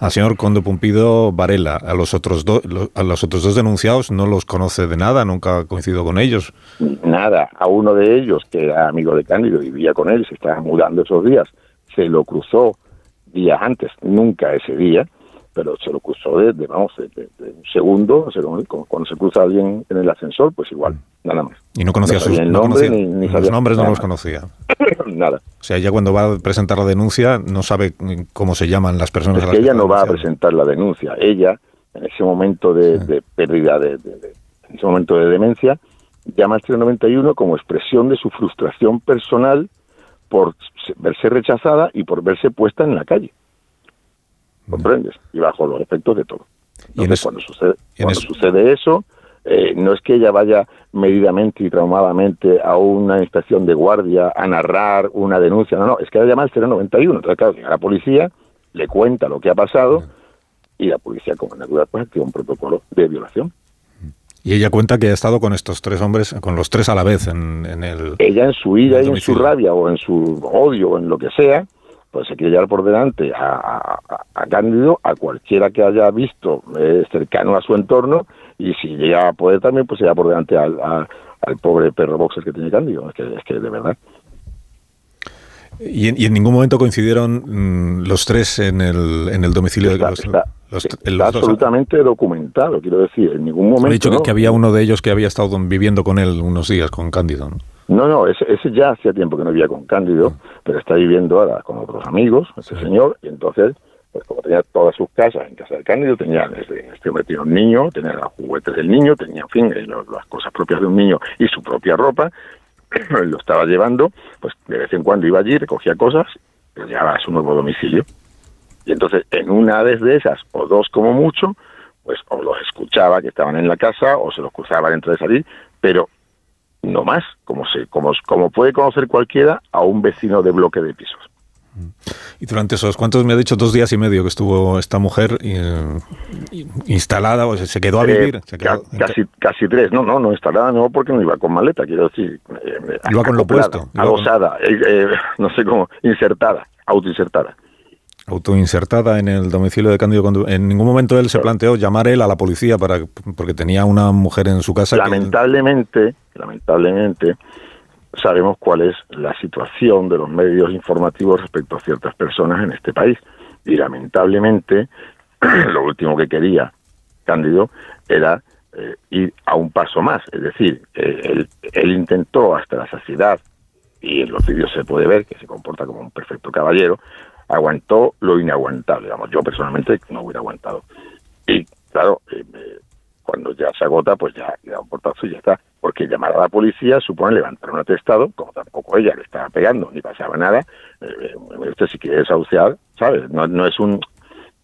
al señor Conde Pumpido Varela. A los otros dos, a los otros dos denunciados no los conoce de nada, nunca ha coincidido con ellos. Nada, a uno de ellos, que era amigo de Cándido vivía con él, se estaba mudando esos días, se lo cruzó días antes, nunca ese día, pero se lo cruzó de, de, vamos, de, un segundo, o sea, como cuando se cruza alguien en el ascensor, pues igual, nada más. Y no conocía No sus no nombre conocía- ni- ni los sabía nombres, no nada los conocía. (laughs) nada. O sea, ella cuando va a presentar la denuncia no sabe mm, cómo se llaman las personas Es a las que ella no va a presentar la denuncia. Ella, en ese momento de, de pérdida, de, en ese momento de demencia, llama al 091 como expresión de su frustración personal por se- verse rechazada y por verse puesta en la calle. ¿Comprendes? Y bajo los efectos de todo. Y en Entonces, eso- cuando sucede, cuando eso- sucede eso, eh, no es que ella vaya medidamente y traumadamente a una inspección de guardia a narrar una denuncia, no, no, es que ella llama al 091. Entonces, claro, llega la policía, le cuenta lo que ha pasado y la policía, como natural, pues activa un protocolo de violación. Y ella cuenta que ha estado con estos tres hombres, con los tres a la vez en, en el... Ella en su ira y en su rabia o en su odio o en lo que sea, pues se quiere llevar por delante a, a- a- Cándido, a cualquiera que haya visto eh, cercano a su entorno, y si llega a poder también, pues se lleva por delante al, al pobre perro boxer que tiene Cándido. Es que, es que de verdad. Y en, y en ningún momento coincidieron mm, los tres en el, en el domicilio Está, de los, está- los- está los dos. absolutamente documentado, quiero decir, en ningún Me momento. ha dicho que, ¿no? que había uno de ellos que había estado viviendo con él unos días, con Cándido. ¿no? No, no, ese, ese ya hacía tiempo que no vivía con Cándido, pero está viviendo ahora con otros amigos, ese señor, y entonces, pues como tenía todas sus casas en casa de Cándido, tenía desde este hombre tenía un niño, tenía los juguetes del niño, tenía, en fin, eh, las cosas propias de un niño y su propia ropa, (coughs) lo estaba llevando, pues de vez en cuando iba allí, recogía cosas, lo llevaba a su nuevo domicilio. Y entonces, en una vez de esas, o dos como mucho, pues o los escuchaba que estaban en la casa, o se los cruzaba dentro de salir, pero no más, como, se, como, como puede conocer cualquiera a un vecino de bloque de pisos. Y durante esos, ¿cuántos me ha dicho? Dos días y medio que estuvo esta mujer eh, instalada, o sea, se quedó a Eh, vivir. se quedó- ca- casi, casi tres, no, no, no instalada, no, porque no iba con maleta, quiero decir. eh, Iba con lo puesto, con- Adosada, eh, no sé cómo, insertada, autoinsertada. autoinsertada en el domicilio de Cándido. Condu- En ningún momento él se planteó llamar él a la policía para porque tenía una mujer en su casa. que- Lamentablemente, lamentablemente, sabemos cuál es la situación de los medios informativos respecto a ciertas personas en este país. Y lamentablemente, (clears throat) lo último que quería Cándido era eh, ir a un paso más. Es decir, eh, él, él intentó hasta la saciedad, y en los vídeos se puede ver que se comporta como un perfecto caballero, aguantó lo inaguantable. Digamos, yo personalmente no hubiera aguantado. Y claro, eh, cuando ya se agota, pues ya da un portazo y ya está. Porque llamar a la policía supone levantar un atestado, como tampoco ella le estaba pegando ni pasaba nada. eh, usted si quiere desahuciar, ¿sabes? No, no es un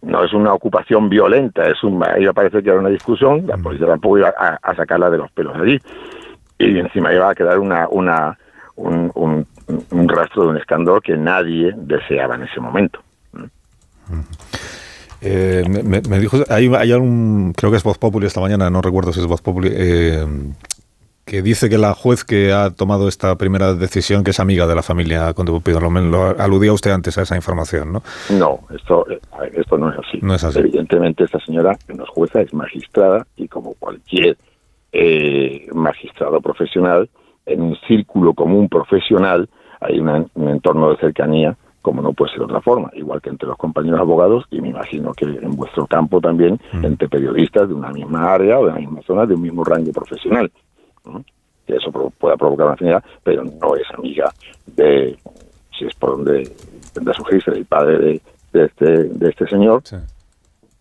no es una ocupación violenta, es un ahí parece que era una discusión, la policía tampoco iba a, a sacarla de los pelos allí. Y encima iba a quedar una, una un, un, un rastro de un escándalo que nadie deseaba en ese momento. Eh, me, me- dijo, hay, hay algún, creo que es Voz Populi esta mañana, no recuerdo si es Voz Populi, eh, que dice que la juez que ha tomado esta primera decisión, que es amiga de la familia Conde lo, lo aludía usted antes a esa información, ¿no? No, esto, esto no es así. No es así. Evidentemente esta señora no es jueza, es magistrada y como cualquier eh, magistrado profesional, en un círculo común profesional hay una- un entorno de cercanía como no puede ser de otra forma, igual que entre los compañeros abogados y me imagino que en vuestro campo también entre periodistas de una misma área o de la misma zona, de un mismo rango profesional. Que eso pro- pueda provocar una afinidad, pero no es amiga de, si es por donde tendrá sugerirse, del padre de, de este, de este señor,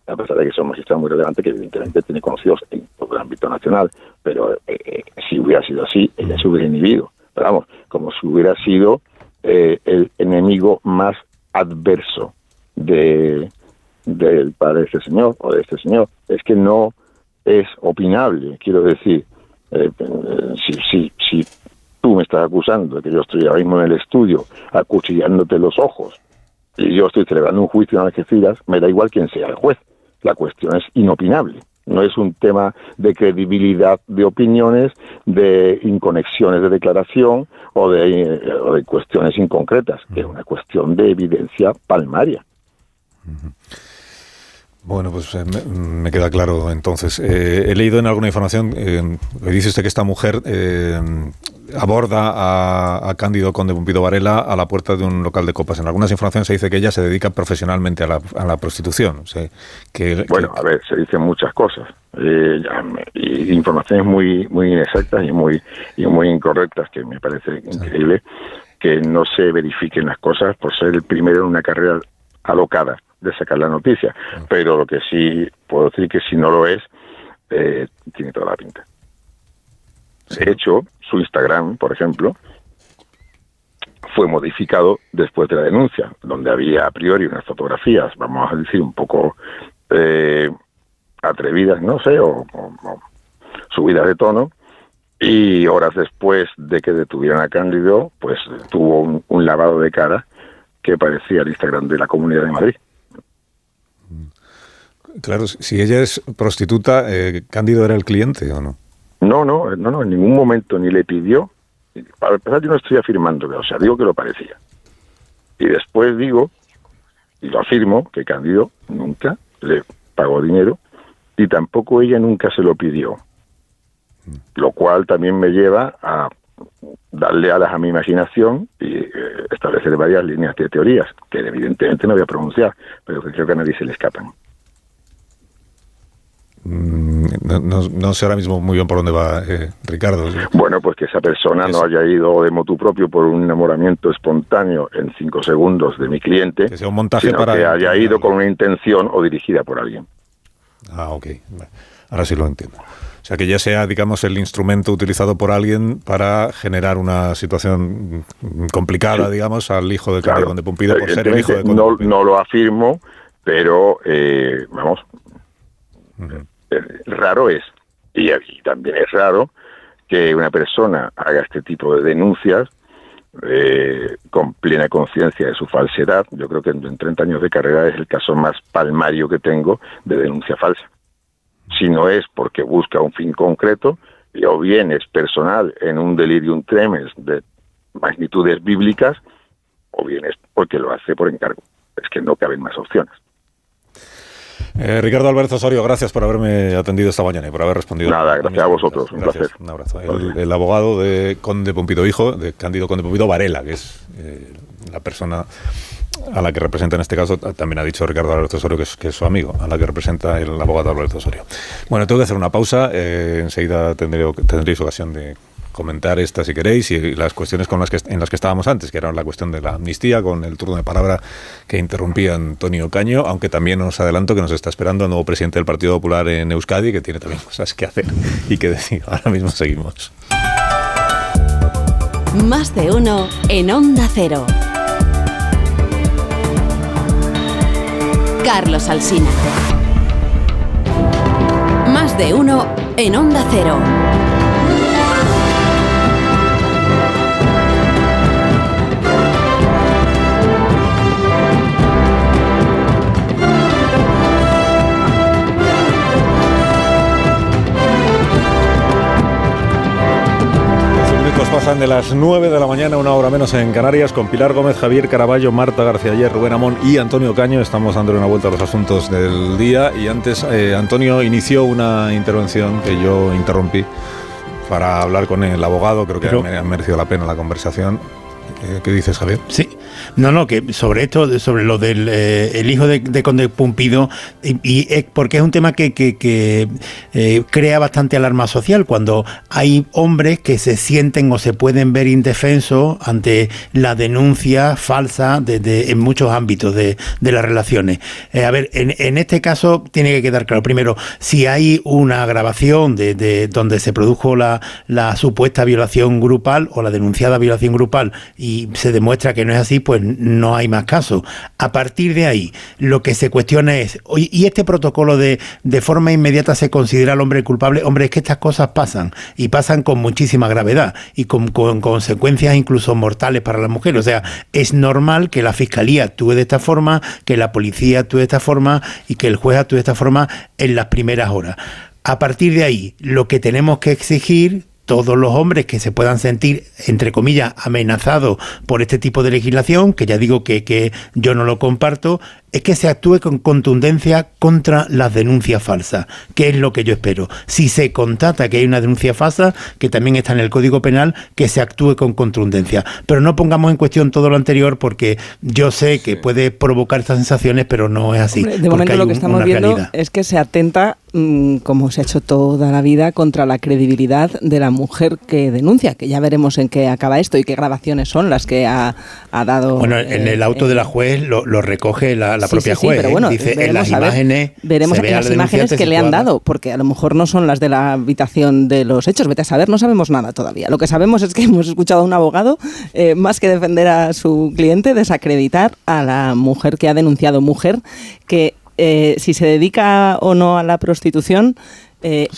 a pesar de que es un magistrado muy relevante que evidentemente tiene conocidos en todo el ámbito nacional, pero eh, eh, si hubiera sido así, ella se hubiera inhibido. Pero vamos, como si hubiera sido eh, el enemigo más adverso de del padre de este señor o de este señor. Es que no es opinable, quiero decir, eh, eh, si, si, si tú me estás acusando de que yo estoy ahora mismo en el estudio acuchillándote los ojos y yo estoy celebrando un juicio en Algeciras, me da igual quién sea el juez. La cuestión es inopinable. No es un tema de credibilidad de opiniones, de inconexiones de declaración o de, o de cuestiones inconcretas. Es una cuestión de evidencia palmaria. Bueno, pues eh, me, me queda claro entonces. Eh, he leído en alguna información, eh, me dice usted que esta mujer eh, aborda a, a Cándido Conde Pumpido Varela a la puerta de un local de copas. En algunas informaciones se dice que ella se dedica profesionalmente a la, a la prostitución. O sea, que, Bueno, a ver, se dicen muchas cosas. eh, y informaciones muy muy inexactas y muy y muy incorrectas que me parece increíble que no se verifiquen las cosas por ser el primero en una carrera alocada de sacar la noticia. Pero lo que sí puedo decir que si no lo es, eh, tiene toda la pinta. De hecho, su Instagram, por ejemplo, fue modificado después de la denuncia, donde había a priori unas fotografías, vamos a decir, un poco eh, atrevidas, no sé, o, o- o subidas de tono, y horas después de que detuvieran a Cándido, pues tuvo un, un lavado de cara que parecía el Instagram de la Comunidad de Madrid. Claro, si ella es prostituta, eh, ¿Cándido era el cliente o no? No, no, no, no, en ningún momento ni le pidió. Para empezar, yo no estoy afirmando, o sea, digo que lo parecía. Y después digo, y lo afirmo, que Cándido nunca le pagó dinero y tampoco ella nunca se lo pidió. Lo cual también me lleva a darle alas a mi imaginación y eh, establecer varias líneas de teorías, que evidentemente no voy a pronunciar, pero que creo que a nadie se le escapan. Mm, No, no- no sé ahora mismo muy bien por dónde va eh, Ricardo. Bueno, pues que esa persona no haya ido de motu propio por un enamoramiento espontáneo en cinco segundos de mi cliente, Que sea un montaje sino para- que haya ido con una intención o dirigida por alguien. Ah, ok. Ahora sí lo entiendo. O sea, que ya sea, digamos, el instrumento utilizado por alguien para generar una situación mm, complicada, digamos, al hijo de Cándido Conde Pumpido por ser el hijo de Conde no, no lo afirmo, pero eh, vamos, eh, raro es, y, y también es raro que una persona haga este tipo de denuncias eh, con plena conciencia de su falsedad. Yo creo que en, en 30 años de carrera es el caso más palmario que tengo de denuncia falsa. Si no es porque busca un fin concreto, o bien es personal en un delirium tremens de magnitudes bíblicas, o bien es porque lo hace por encargo. Es que no caben más opciones. Eh, Ricardo Alberto Osorio, gracias por haberme atendido esta mañana y por haber respondido. Nada, gracias a vosotros, un Gracias, placer. Un abrazo. El, el abogado de Conde Pompido Hijo, de Cándido Conde Pompido Varela, que es eh, la persona a la que representa en este caso, también ha dicho Ricardo Alberto Osorio que es, que es su amigo, a la que representa el abogado Alberto Osorio. Bueno, tengo que hacer una pausa, eh, enseguida tendré, tendréis ocasión de comentar esta si queréis y las cuestiones con las que, en las que estábamos antes, que era la cuestión de la amnistía, con el turno de palabra que interrumpía Antonio Caño, aunque también os adelanto que nos está esperando el nuevo presidente del Partido Popular en Euskadi, que tiene también cosas que hacer y que decir. Ahora mismo seguimos. Más de uno en Onda Cero. Carlos Alsina. Más de uno en Onda Cero. Minutos pasan de las 9 de la mañana, una hora menos en Canarias, con Pilar Gómez, Javier Caraballo, Marta García Ayer, Rubén Amón y Antonio Caño. Estamos dándole una vuelta a los asuntos del día. Y antes, eh, Antonio inició una intervención que yo interrumpí para hablar con el abogado. Creo que Pero- ha merecido la pena la conversación. Eh, ¿Qué dices, Javier? Sí, no, no, que sobre esto, sobre lo del eh, el hijo de, de Conde Pumpido, y, porque es un tema que, que- eh, crea bastante alarma social cuando hay hombres que se sienten o se pueden ver indefensos ante la denuncia falsa en muchos ámbitos de, de las relaciones. Eh, a ver, en, en este caso tiene que quedar claro, primero, si hay una grabación de, de donde se produjo la, la supuesta violación grupal o la denunciada violación grupal y se demuestra que no es así, pues no hay más caso. A partir de ahí, lo que se cuestiona es, ¿y este protocolo de, de forma inmediata se considera al hombre culpable? Hombre, es que estas cosas pasan y pasan con muchísima gravedad y con, con consecuencias incluso mortales para la mujer. O sea, es normal que la fiscalía actúe de esta forma, que la policía actúe de esta forma y que el juez actúe de esta forma en las primeras horas. A partir de ahí, lo que tenemos que exigir todos los hombres que se puedan sentir, entre comillas, amenazados por este tipo de legislación, que ya digo que, que yo no lo comparto, es que se actúe con contundencia contra las denuncias falsas, que es lo que yo espero. Si se constata que hay una denuncia falsa, que también está en el Código Penal, que se actúe con contundencia. Pero no pongamos en cuestión todo lo anterior porque yo sé que puede provocar estas sensaciones, pero no es así. Hombre, de momento hay lo que un- estamos viendo realidad. es que se atenta, mm, como se ha hecho toda la vida, contra la credibilidad de la mujer que denuncia, que ya veremos en qué acaba esto y qué grabaciones son las que ha, ha dado. Bueno, en eh, el auto eh, de la juez lo, lo recoge la, la Sí, propia sí, sí, juez. pero ¿eh? bueno, Dice en veremos las a ver, imágenes. veremos se ve en las la imágenes que le han dado, porque a lo mejor no son las de la habitación de los hechos. Vete a saber, no sabemos nada todavía. Lo que sabemos es que (laughs) hemos escuchado a un abogado, eh, más que defender a su cliente, desacreditar a la mujer que ha denunciado. Mujer que, eh, si se dedica o no a la prostitución, eh,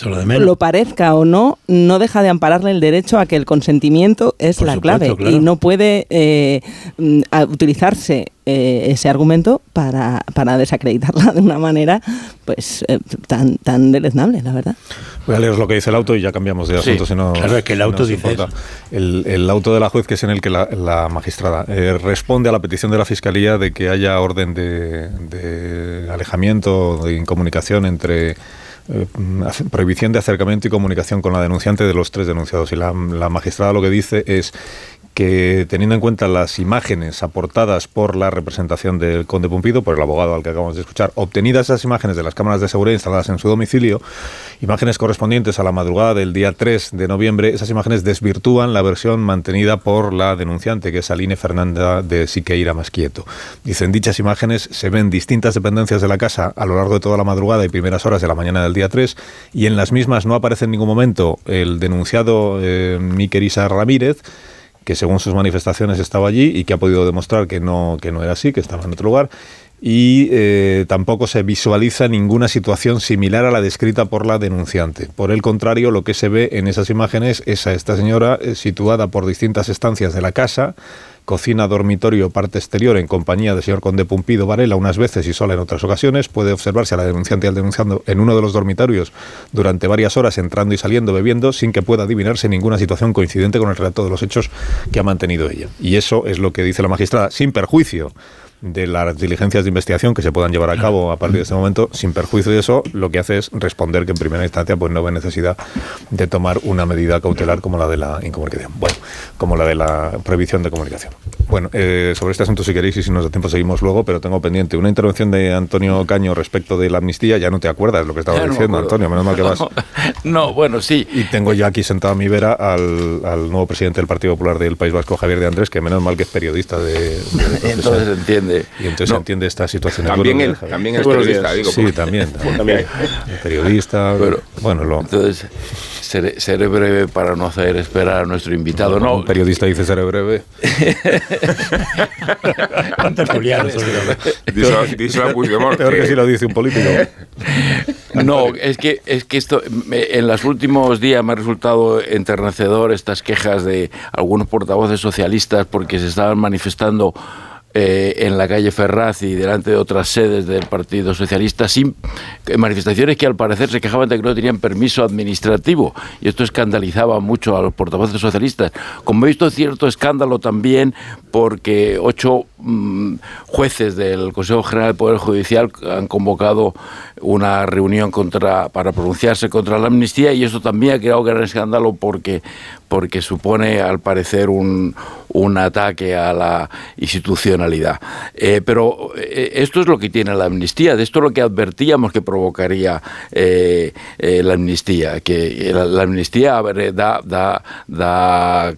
lo parezca o no, no deja de ampararle el derecho a que el consentimiento es Por la supuesto, clave claro. y no puede eh, mm, utilizarse eh, ese argumento para, para desacreditarla de una manera pues eh, tan, tan deleznable, la verdad. Voy a leeros lo que dice el auto y ya cambiamos de Sí, asunto. si no, claro, es que el si auto no os dice. El, el auto de la juez, que es en el que la, la magistrada eh, responde a la petición de la fiscalía de que haya orden de, de alejamiento, de incomunicación entre. Eh, prohibición de acercamiento y comunicación con la denunciante de los tres denunciados. Y la, la magistrada lo que dice es que teniendo en cuenta las imágenes aportadas por la representación del conde Pumpido, por el abogado al que acabamos de escuchar, obtenidas esas imágenes de las cámaras de seguridad instaladas en su domicilio, imágenes correspondientes a la madrugada del día 3 de noviembre, esas imágenes desvirtúan la versión mantenida por la denunciante, que es Aline Fernanda de Siqueira Masquieto. Dicen, dichas imágenes se ven distintas dependencias de la casa a lo largo de toda la madrugada y primeras horas de la mañana del día 3, y en las mismas no aparece en ningún momento el denunciado eh, Ramírez, que según sus manifestaciones estaba allí y que ha podido demostrar que no, que no era así, que estaba en otro lugar. Y eh, tampoco se visualiza ninguna situación similar a la descrita por la denunciante. Por el contrario, lo que se ve en esas imágenes es a esta señora eh, situada por distintas estancias de la casa, cocina, dormitorio, parte exterior en compañía del señor Conde Pumpido Varela unas veces y sola en otras ocasiones. Puede observarse a la denunciante y al denunciando en uno de los dormitorios durante varias horas entrando y saliendo bebiendo sin que pueda adivinarse ninguna situación coincidente con el relato de los hechos que ha mantenido ella. Y eso es lo que dice la magistrada, sin perjuicio de las diligencias de investigación que se puedan llevar a cabo a partir de este momento, sin perjuicio de eso, lo que hace es responder que en primera instancia pues no ve necesidad de tomar una medida cautelar como la de la incomunicación. Bueno, como la de la prohibición de comunicación. Bueno, eh, sobre este asunto si queréis y si nos da tiempo seguimos luego, pero tengo pendiente una intervención de Antonio Caño respecto de la amnistía, ya no te acuerdas lo que estaba no diciendo. Antonio, menos mal que vas. (laughs) No, bueno, sí. Y tengo ya aquí sentado a mi vera al, al nuevo presidente del Partido Popular del País Vasco, Javier de Andrés, que menos mal que es periodista de... de. (laughs) Entonces entiende. Y entonces No. entiende esta situación. También él, también es periodista, digo, Sí, también. También. Periodista, bueno, lo... Entonces, seré, seré breve para no hacer esperar a nuestro invitado. No, Un periodista dice seré breve. (laughs) A Puigdemont, Peor que que- si lo dice un político. No, es que, es que esto me- en los últimos días me ha resultado enternecedor estas quejas de algunos portavoces socialistas porque se estaban manifestando eh, en la calle Ferraz y delante de otras sedes del Partido Socialista sin eh, manifestaciones que al parecer se quejaban de que no tenían permiso administrativo y esto escandalizaba mucho a los portavoces socialistas. Como he visto cierto escándalo también porque ocho mm, jueces del Consejo General del Poder Judicial han convocado una reunión contra para pronunciarse contra la amnistía y eso también ha creado gran escándalo porque porque supone al parecer un, un ataque a la institucionalidad. Eh, pero eh, esto es lo que tiene la amnistía, de esto es lo que advertíamos que provocaría eh, la amnistía, que la, amnistía da, da, da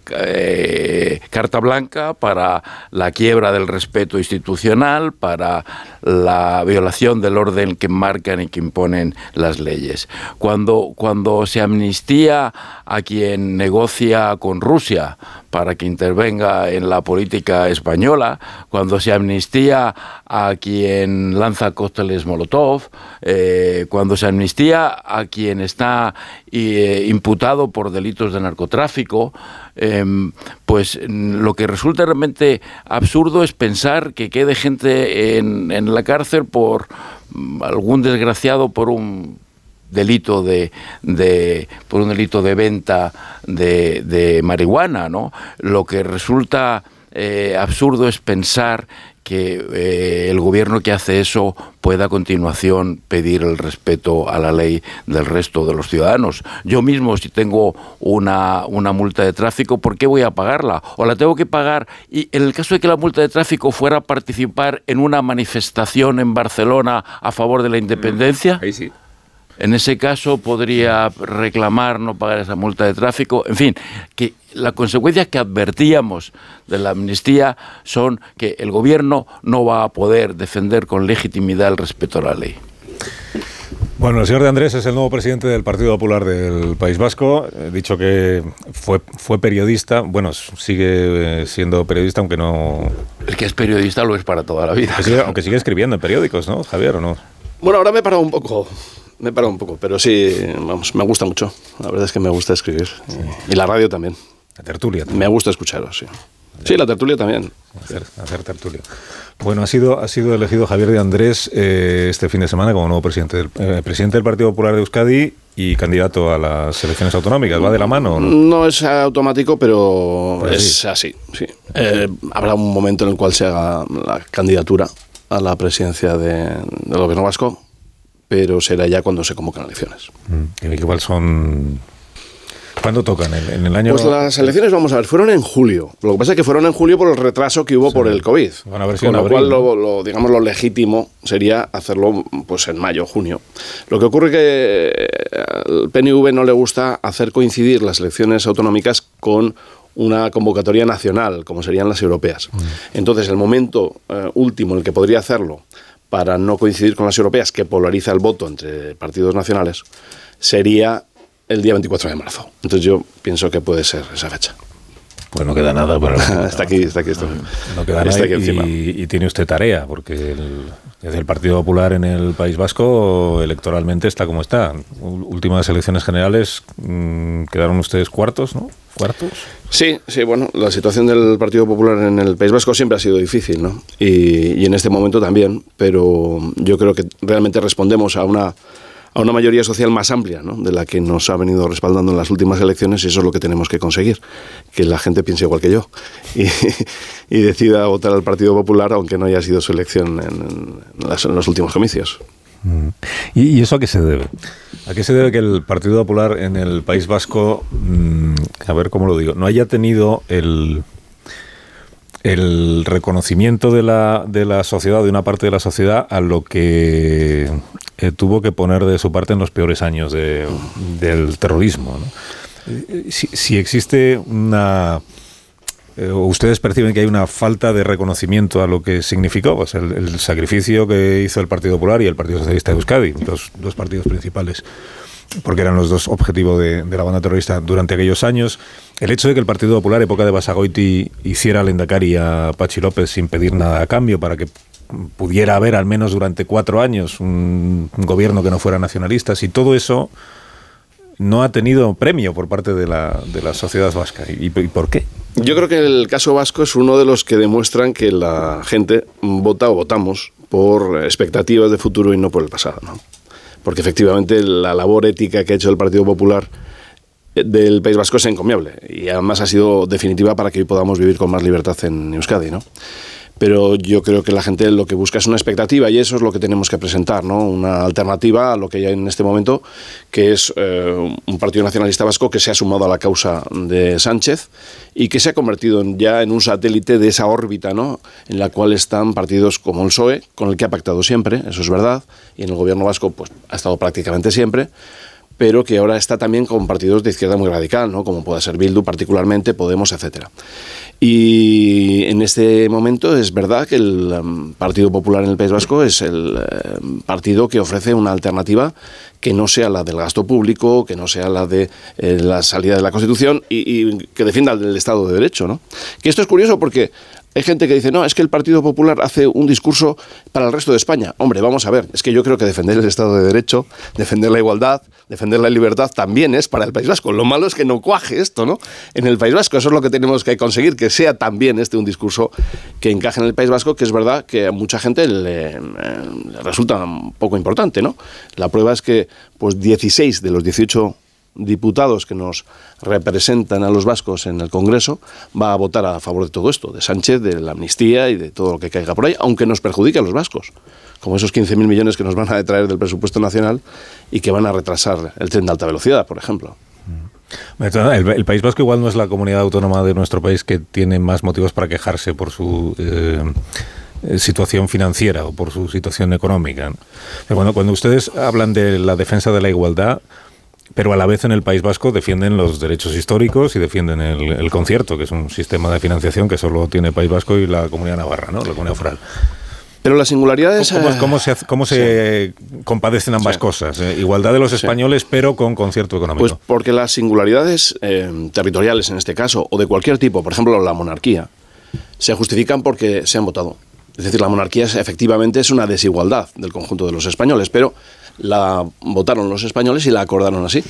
carta blanca para la quiebra del respeto institucional, para la violación del orden que marcan y que imponen las leyes. Cuando, cuando se amnistía a quien negocia con Rusia para que intervenga en la política española, cuando se amnistía a quien lanza cócteles Molotov, eh, cuando se amnistía a quien está eh, imputado por delitos de narcotráfico, em, pues lo que resulta realmente absurdo es pensar que quede gente en, en la cárcel por mm, algún desgraciado por un delito de, de por un delito de venta de, de marihuana, ¿no? Lo que resulta eh, absurdo es pensar que eh, el gobierno que hace eso pueda a continuación pedir el respeto a la ley del resto de los ciudadanos. Yo mismo, si tengo una, una multa de tráfico, ¿por qué voy a pagarla? ¿O la tengo que pagar? Y en el caso de que la multa de tráfico fuera a participar en una manifestación en Barcelona a favor de la independencia. En ese caso podría reclamar no pagar esa multa de tráfico. En fin, que las consecuencias que advertíamos de la amnistía son que el gobierno no va a poder defender con legitimidad el respeto a la ley. Bueno, el señor de Andrés es el nuevo presidente del Partido Popular del País Vasco. He dicho que fue, fue periodista. Bueno, sigue eh, siendo periodista, aunque no. El que es periodista lo es para toda la vida. Aunque sigue, aunque sigue escribiendo en periódicos, ¿no, Javier? ¿O no? Bueno, ahora me he parado un poco. Me he parado un poco, pero sí, vamos, me gusta mucho. La verdad es que me gusta escribir. Y la radio también. La tertulia. Me gusta escucharos, sí. Sí, la tertulia también. Hacer, hacer tertulia. Bueno, ha sido, ha sido elegido Javier de Andrés eh, este fin de semana como nuevo presidente del, eh, presidente del Partido Popular de Euskadi y candidato a las elecciones autonómicas. ¿Va de la mano? o no? No es automático, pero Pues es sí. así. Sí. Eh, habrá un momento en el cual se haga la candidatura a la presidencia de- del gobierno vasco, pero será ya cuando se convocan elecciones. Mm, Igual son. ¿Cuándo tocan? ¿En, el año.? Pues las elecciones, vamos a ver, fueron en julio. Lo que pasa es que fueron en julio por el retraso que hubo por el COVID. A sido Con lo abril, cual, ¿no? lo, lo- digamos, lo legítimo sería hacerlo pues en mayo, junio. Lo que ocurre que eh, al PNV no le gusta hacer coincidir las elecciones autonómicas con una convocatoria nacional, como serían las europeas. Entonces, el momento eh, último en el que podría hacerlo para no coincidir con las europeas, que polariza el voto entre partidos nacionales, sería el día 24 de marzo. Entonces yo pienso que puede ser esa fecha. Pues no queda nada para. (laughs) está aquí, está aquí. Está, No queda está nada aquí encima. y, y tiene usted tarea, porque el, desde el Partido Popular en el País Vasco electoralmente está como está. Últimas elecciones generales mm, quedaron ustedes cuartos, ¿no? ¿Cuartos? Sí, sí, bueno, la situación del Partido Popular en el País Vasco siempre ha sido difícil, ¿no? Y, y en este momento también, pero yo creo que realmente respondemos a una a una mayoría social más amplia ¿no? de la que nos ha venido respaldando en las últimas elecciones y eso es lo que tenemos que conseguir, que la gente piense igual que yo (laughs) y, decida votar al Partido Popular aunque no haya sido su elección en, los últimos comicios. Mm. ¿Y, y eso a qué se debe? ¿A qué se debe que el Partido Popular en el País Vasco, mm, a ver cómo lo digo, no haya tenido el, el reconocimiento de la, de la sociedad, de una parte de la sociedad, a lo que eh, tuvo que poner de su parte en los peores años de- del terrorismo? Eh, Si, existe una eh, ustedes perciben que hay una falta de reconocimiento a lo que significó pues, el, el sacrificio que hizo el Partido Popular y el Partido Socialista de Euskadi, los dos partidos principales, porque eran los dos objetivos de, la banda terrorista durante aquellos años. El hecho de que el Partido Popular, época de Basagoiti, hiciera al Endacari a Pachi López sin pedir nada a cambio para que pudiera haber al menos durante cuatro años un, gobierno que no fuera nacionalista, y todo eso no ha tenido premio por parte de la, sociedad vasca. ¿Y, y por qué? Yo creo que el caso vasco es uno de los que demuestran que la gente vota o votamos por expectativas de futuro y no por el pasado. ¿no? Porque efectivamente la labor ética que ha hecho el Partido Popular eh, del País Vasco es encomiable y además ha sido definitiva para que hoy podamos vivir con más libertad en Euskadi. ¿no? Pero yo creo que la gente lo que busca es una expectativa y eso es lo que tenemos que presentar, ¿no? Una alternativa a lo que hay en este momento, que es eh, un partido nacionalista vasco que se ha sumado a la causa de Sánchez y que se ha convertido ya en un satélite de esa órbita, ¿no? En la cual están partidos como el PSOE, con el que ha pactado siempre, eso es verdad, y en el gobierno vasco pues ha estado prácticamente siempre pero que ahora está también con partidos de izquierda muy radical, ¿no? como pueda ser Bildu particularmente, Podemos, etcétera. Y en este momento es verdad que el um, Partido Popular en el País Vasco es el eh, partido que ofrece una alternativa que no sea la del gasto público, que no sea la de eh, la salida de la Constitución y, y que defienda el Estado de Derecho. ¿no? Que esto es curioso porque hay gente que dice, no, es que el Partido Popular hace un discurso para el resto de España. Hombre, vamos a ver, es que yo creo que defender el Estado de Derecho, defender la igualdad, defender la libertad también es para el País Vasco. Lo malo es que no cuaje esto, ¿no? En el País Vasco, eso es lo que tenemos que conseguir, que sea también este un discurso que encaje en el País Vasco, que es verdad que a mucha gente le, eh, resulta un poco importante, ¿no? La prueba es que pues 16 de los 18 diputados que nos representan a los vascos en el Congreso va a votar a favor de todo esto, de Sánchez, de la amnistía y de todo lo que caiga por ahí, aunque nos perjudique a los vascos, como esos 15.000 millones que nos van a detraer del presupuesto nacional y que van a retrasar el tren de alta velocidad, por ejemplo. El, el País Vasco igual no es la comunidad autónoma de nuestro país que tiene más motivos para quejarse por su eh, situación financiera o por su situación económica. Pero cuando, cuando ustedes hablan de la defensa de la igualdad, pero a la vez en el País Vasco defienden los derechos históricos y defienden el, el concierto, que es un sistema de financiación que solo tiene el País Vasco y la Comunidad Navarra, ¿no? la Comunidad Foral. Pero la singularidad es... ¿Cómo, eh, cómo se, hace- cómo se compadecen ambas Sí. cosas? eh? Igualdad de los españoles, pero con concierto económico. Pues porque las singularidades eh, territoriales en este caso, o de cualquier tipo, por ejemplo la monarquía, se justifican porque se han votado. Es decir, la monarquía es- efectivamente es una desigualdad del conjunto de los españoles, pero la votaron los españoles y la acordaron así,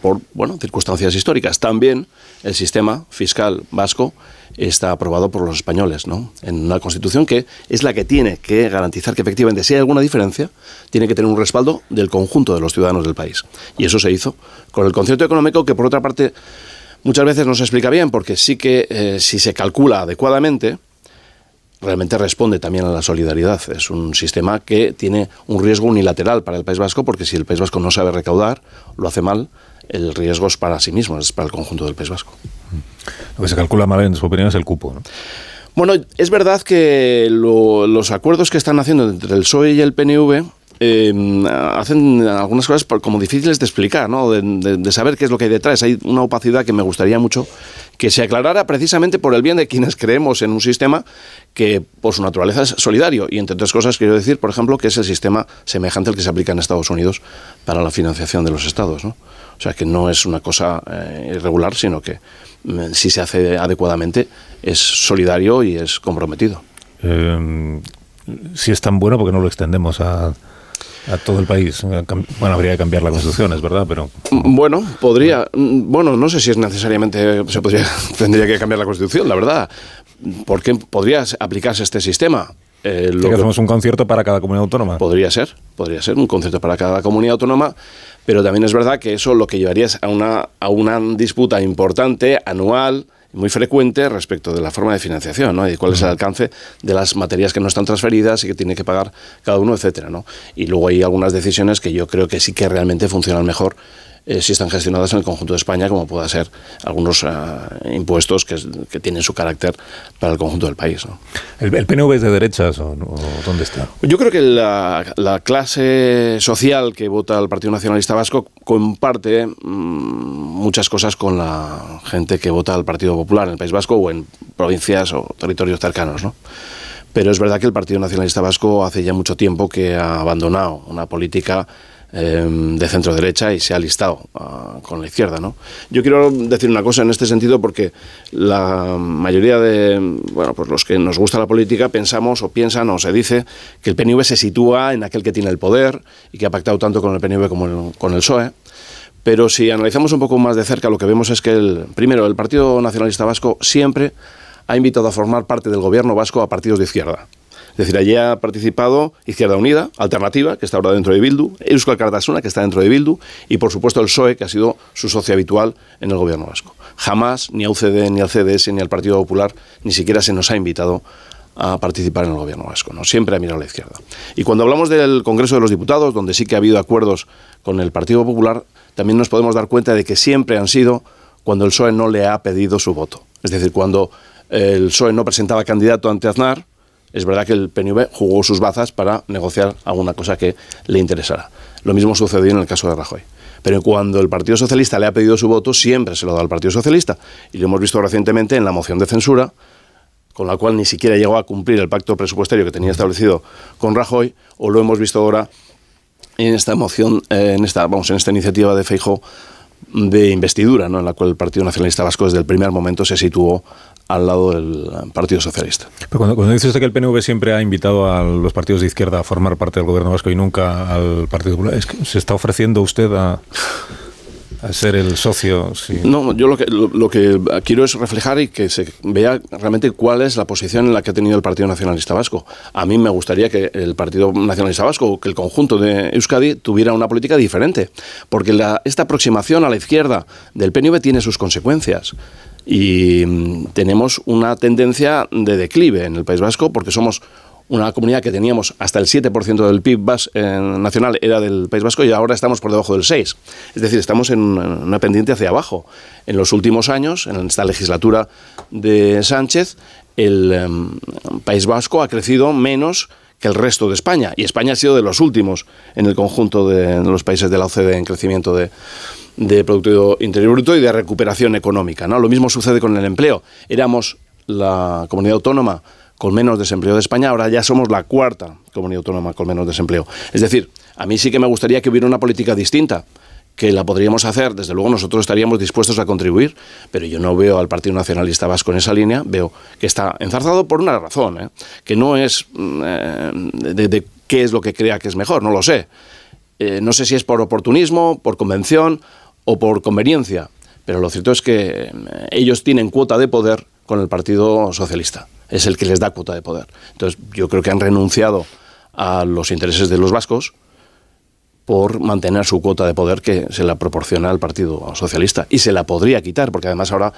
por bueno, circunstancias históricas. También el sistema fiscal vasco está aprobado por los españoles, ¿no? En una constitución que es la que tiene que garantizar que efectivamente si hay alguna diferencia, tiene que tener un respaldo del conjunto de los ciudadanos del país. Y eso se hizo con el concierto económico que por otra parte muchas veces no se explica bien, porque sí que eh, si se calcula adecuadamente, realmente responde también a la solidaridad. Es un sistema que tiene un riesgo unilateral para el País Vasco, porque si el País Vasco no sabe recaudar, lo hace mal, el riesgo es para sí mismo, es para el conjunto del País Vasco. Lo que se calcula mal, en su opinión, es el cupo. ¿no? Bueno, es verdad que lo- los acuerdos que están haciendo entre el PSOE y el PNV eh, hacen algunas cosas como difíciles de explicar, ¿no? de saber qué es lo que hay detrás. Hay una opacidad que me gustaría mucho que se aclarara precisamente por el bien de quienes creemos en un sistema que por su naturaleza es solidario. Y entre otras cosas quiero decir, por ejemplo, que es el sistema semejante al que se aplica en Estados Unidos para la financiación de los estados. ¿no? O sea, que no es una cosa eh, irregular, sino que mm, si se hace adecuadamente es solidario y es comprometido. Eh, si es tan bueno, porque no lo extendemos a, a todo el país? Bueno, habría que cambiar la Constitución, es verdad, pero... Mm, Bueno, podría. mm, Bueno, no sé si es necesariamente. Se podría, (laughs) tendría que cambiar la Constitución, la verdad. Porque podría aplicarse este sistema. eh, lo que hacemos un concierto para cada comunidad autónoma. Podría ser, podría ser un concierto para cada comunidad autónoma, pero también es verdad que eso lo que llevaría es a una, a una disputa importante, anual, muy frecuente respecto de la forma de financiación, ¿no? Y cuál es el alcance de las materias que no están transferidas y que tiene que pagar cada uno, etcétera, ¿no? Y luego hay algunas decisiones que yo creo que sí que realmente funcionan mejor eh, si están gestionadas en el conjunto de España, como pueda ser algunos eh, impuestos que, que, tienen su carácter para el conjunto del país. ¿no? ¿El, ¿El, PNV es de derechas o, o, dónde está? Yo creo que la, la, clase social que vota al Partido Nacionalista Vasco comparte mmm, muchas cosas con la gente que vota al Partido Popular en el País Vasco o en provincias o territorios cercanos. ¿no? Pero es verdad que el Partido Nacionalista Vasco hace ya mucho tiempo que ha abandonado una política eh, de centro derecha y se ha listado uh, con la izquierda. ¿no? Yo quiero decir una cosa en este sentido porque la mayoría de bueno, pues los que nos gusta la política pensamos o piensan o se dice que el PNV se sitúa en aquel que tiene el poder y que ha pactado tanto con el PNV como el, con el PSOE. Pero si analizamos un poco más de cerca, lo que vemos es que, el, primero, el Partido Nacionalista Vasco siempre ha invitado a formar parte del gobierno vasco a partidos de izquierda. Es decir, allí ha participado Izquierda Unida, Alternativa, que está ahora dentro de Bildu, Euskal Cartasuna, que está dentro de Bildu, y por supuesto el PSOE, que ha sido su socio habitual en el gobierno vasco. Jamás, ni a UCD, ni al CDS, ni al Partido Popular, ni siquiera se nos ha invitado a participar en el gobierno vasco, ¿no? Siempre ha mirado a la izquierda. Y cuando hablamos del Congreso de los Diputados, donde sí que ha habido acuerdos con el Partido Popular, también nos podemos dar cuenta de que siempre han sido cuando el PSOE no le ha pedido su voto. Es decir, cuando el PSOE no presentaba candidato ante Aznar, es verdad que el PNV jugó sus bazas para negociar alguna cosa que le interesara. Lo mismo sucedió en el caso de Rajoy. Pero cuando el Partido Socialista le ha pedido su voto, siempre se lo da al Partido Socialista. Y lo hemos visto recientemente en la moción de censura, con la cual ni siquiera llegó a cumplir el pacto presupuestario que tenía establecido con Rajoy, o lo hemos visto ahora en esta moción, eh, en esta, vamos, en esta iniciativa de Feijóo de investidura, ¿no? en la cual el Partido Nacionalista Vasco desde el primer momento se situó al lado del Partido Socialista. Pero cuando, cuando dice usted que el PNV siempre ha invitado a los partidos de izquierda a formar parte del gobierno vasco y nunca al Partido Popular, ¿es que se está ofreciendo usted a, a ser el socio? Sí. No, yo lo que, lo, lo, que quiero es reflejar y que se vea realmente cuál es la posición en la que ha tenido el Partido Nacionalista Vasco. A mí me gustaría que el Partido Nacionalista Vasco, que el conjunto de Euskadi, tuviera una política diferente, porque la, esta aproximación a la izquierda del PNV tiene sus consecuencias y mm, tenemos una tendencia de declive en el País Vasco porque somos una comunidad que teníamos hasta el 7% del PIB bas, eh, nacional era del País Vasco y ahora estamos por debajo del 6%. Es decir, estamos en una pendiente hacia abajo. En los últimos años, en esta legislatura de Sánchez, el eh, País Vasco ha crecido menos que el resto de España. Y España ha sido de los últimos en el conjunto de los países de la OCDE en crecimiento de, de Producto Interior Bruto y de recuperación económica. ¿no? Lo mismo sucede con el empleo. Éramos la comunidad autónoma con menos desempleo de España, ahora ya somos la cuarta comunidad autónoma con menos desempleo. Es decir, a mí sí que me gustaría que hubiera una política distinta que la podríamos hacer, desde luego nosotros estaríamos dispuestos a contribuir, pero yo no veo al Partido Nacionalista Vasco en esa línea, veo que está enzarzado por una razón, ¿eh? que no es eh, de, qué es lo que crea que es mejor, no lo sé. Eh, no sé si es por oportunismo, por convención o por conveniencia, pero lo cierto es que ellos tienen cuota de poder con el Partido Socialista, es el que les da cuota de poder. Entonces yo creo que han renunciado a los intereses de los vascos, por mantener su cuota de poder que se la proporciona el Partido Socialista. Y se la podría quitar, porque además ahora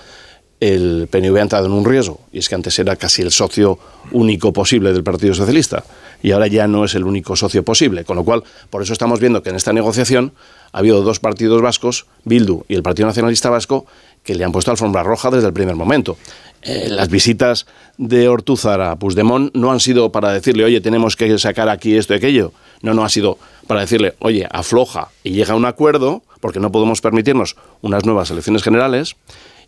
el PNV ha entrado en un riesgo, y es que antes era casi el socio único posible del Partido Socialista, y ahora ya no es el único socio posible. Con lo cual, por eso estamos viendo que en esta negociación ha habido dos partidos vascos, Bildu y el Partido Nacionalista Vasco, que le han puesto alfombra roja desde el primer momento. Eh, las visitas de Ortúzar a Puigdemont no han sido para decirle, oye, tenemos que sacar aquí esto y aquello. No, no ha sido para decirle, oye, afloja y llega a un acuerdo, porque no podemos permitirnos unas nuevas elecciones generales.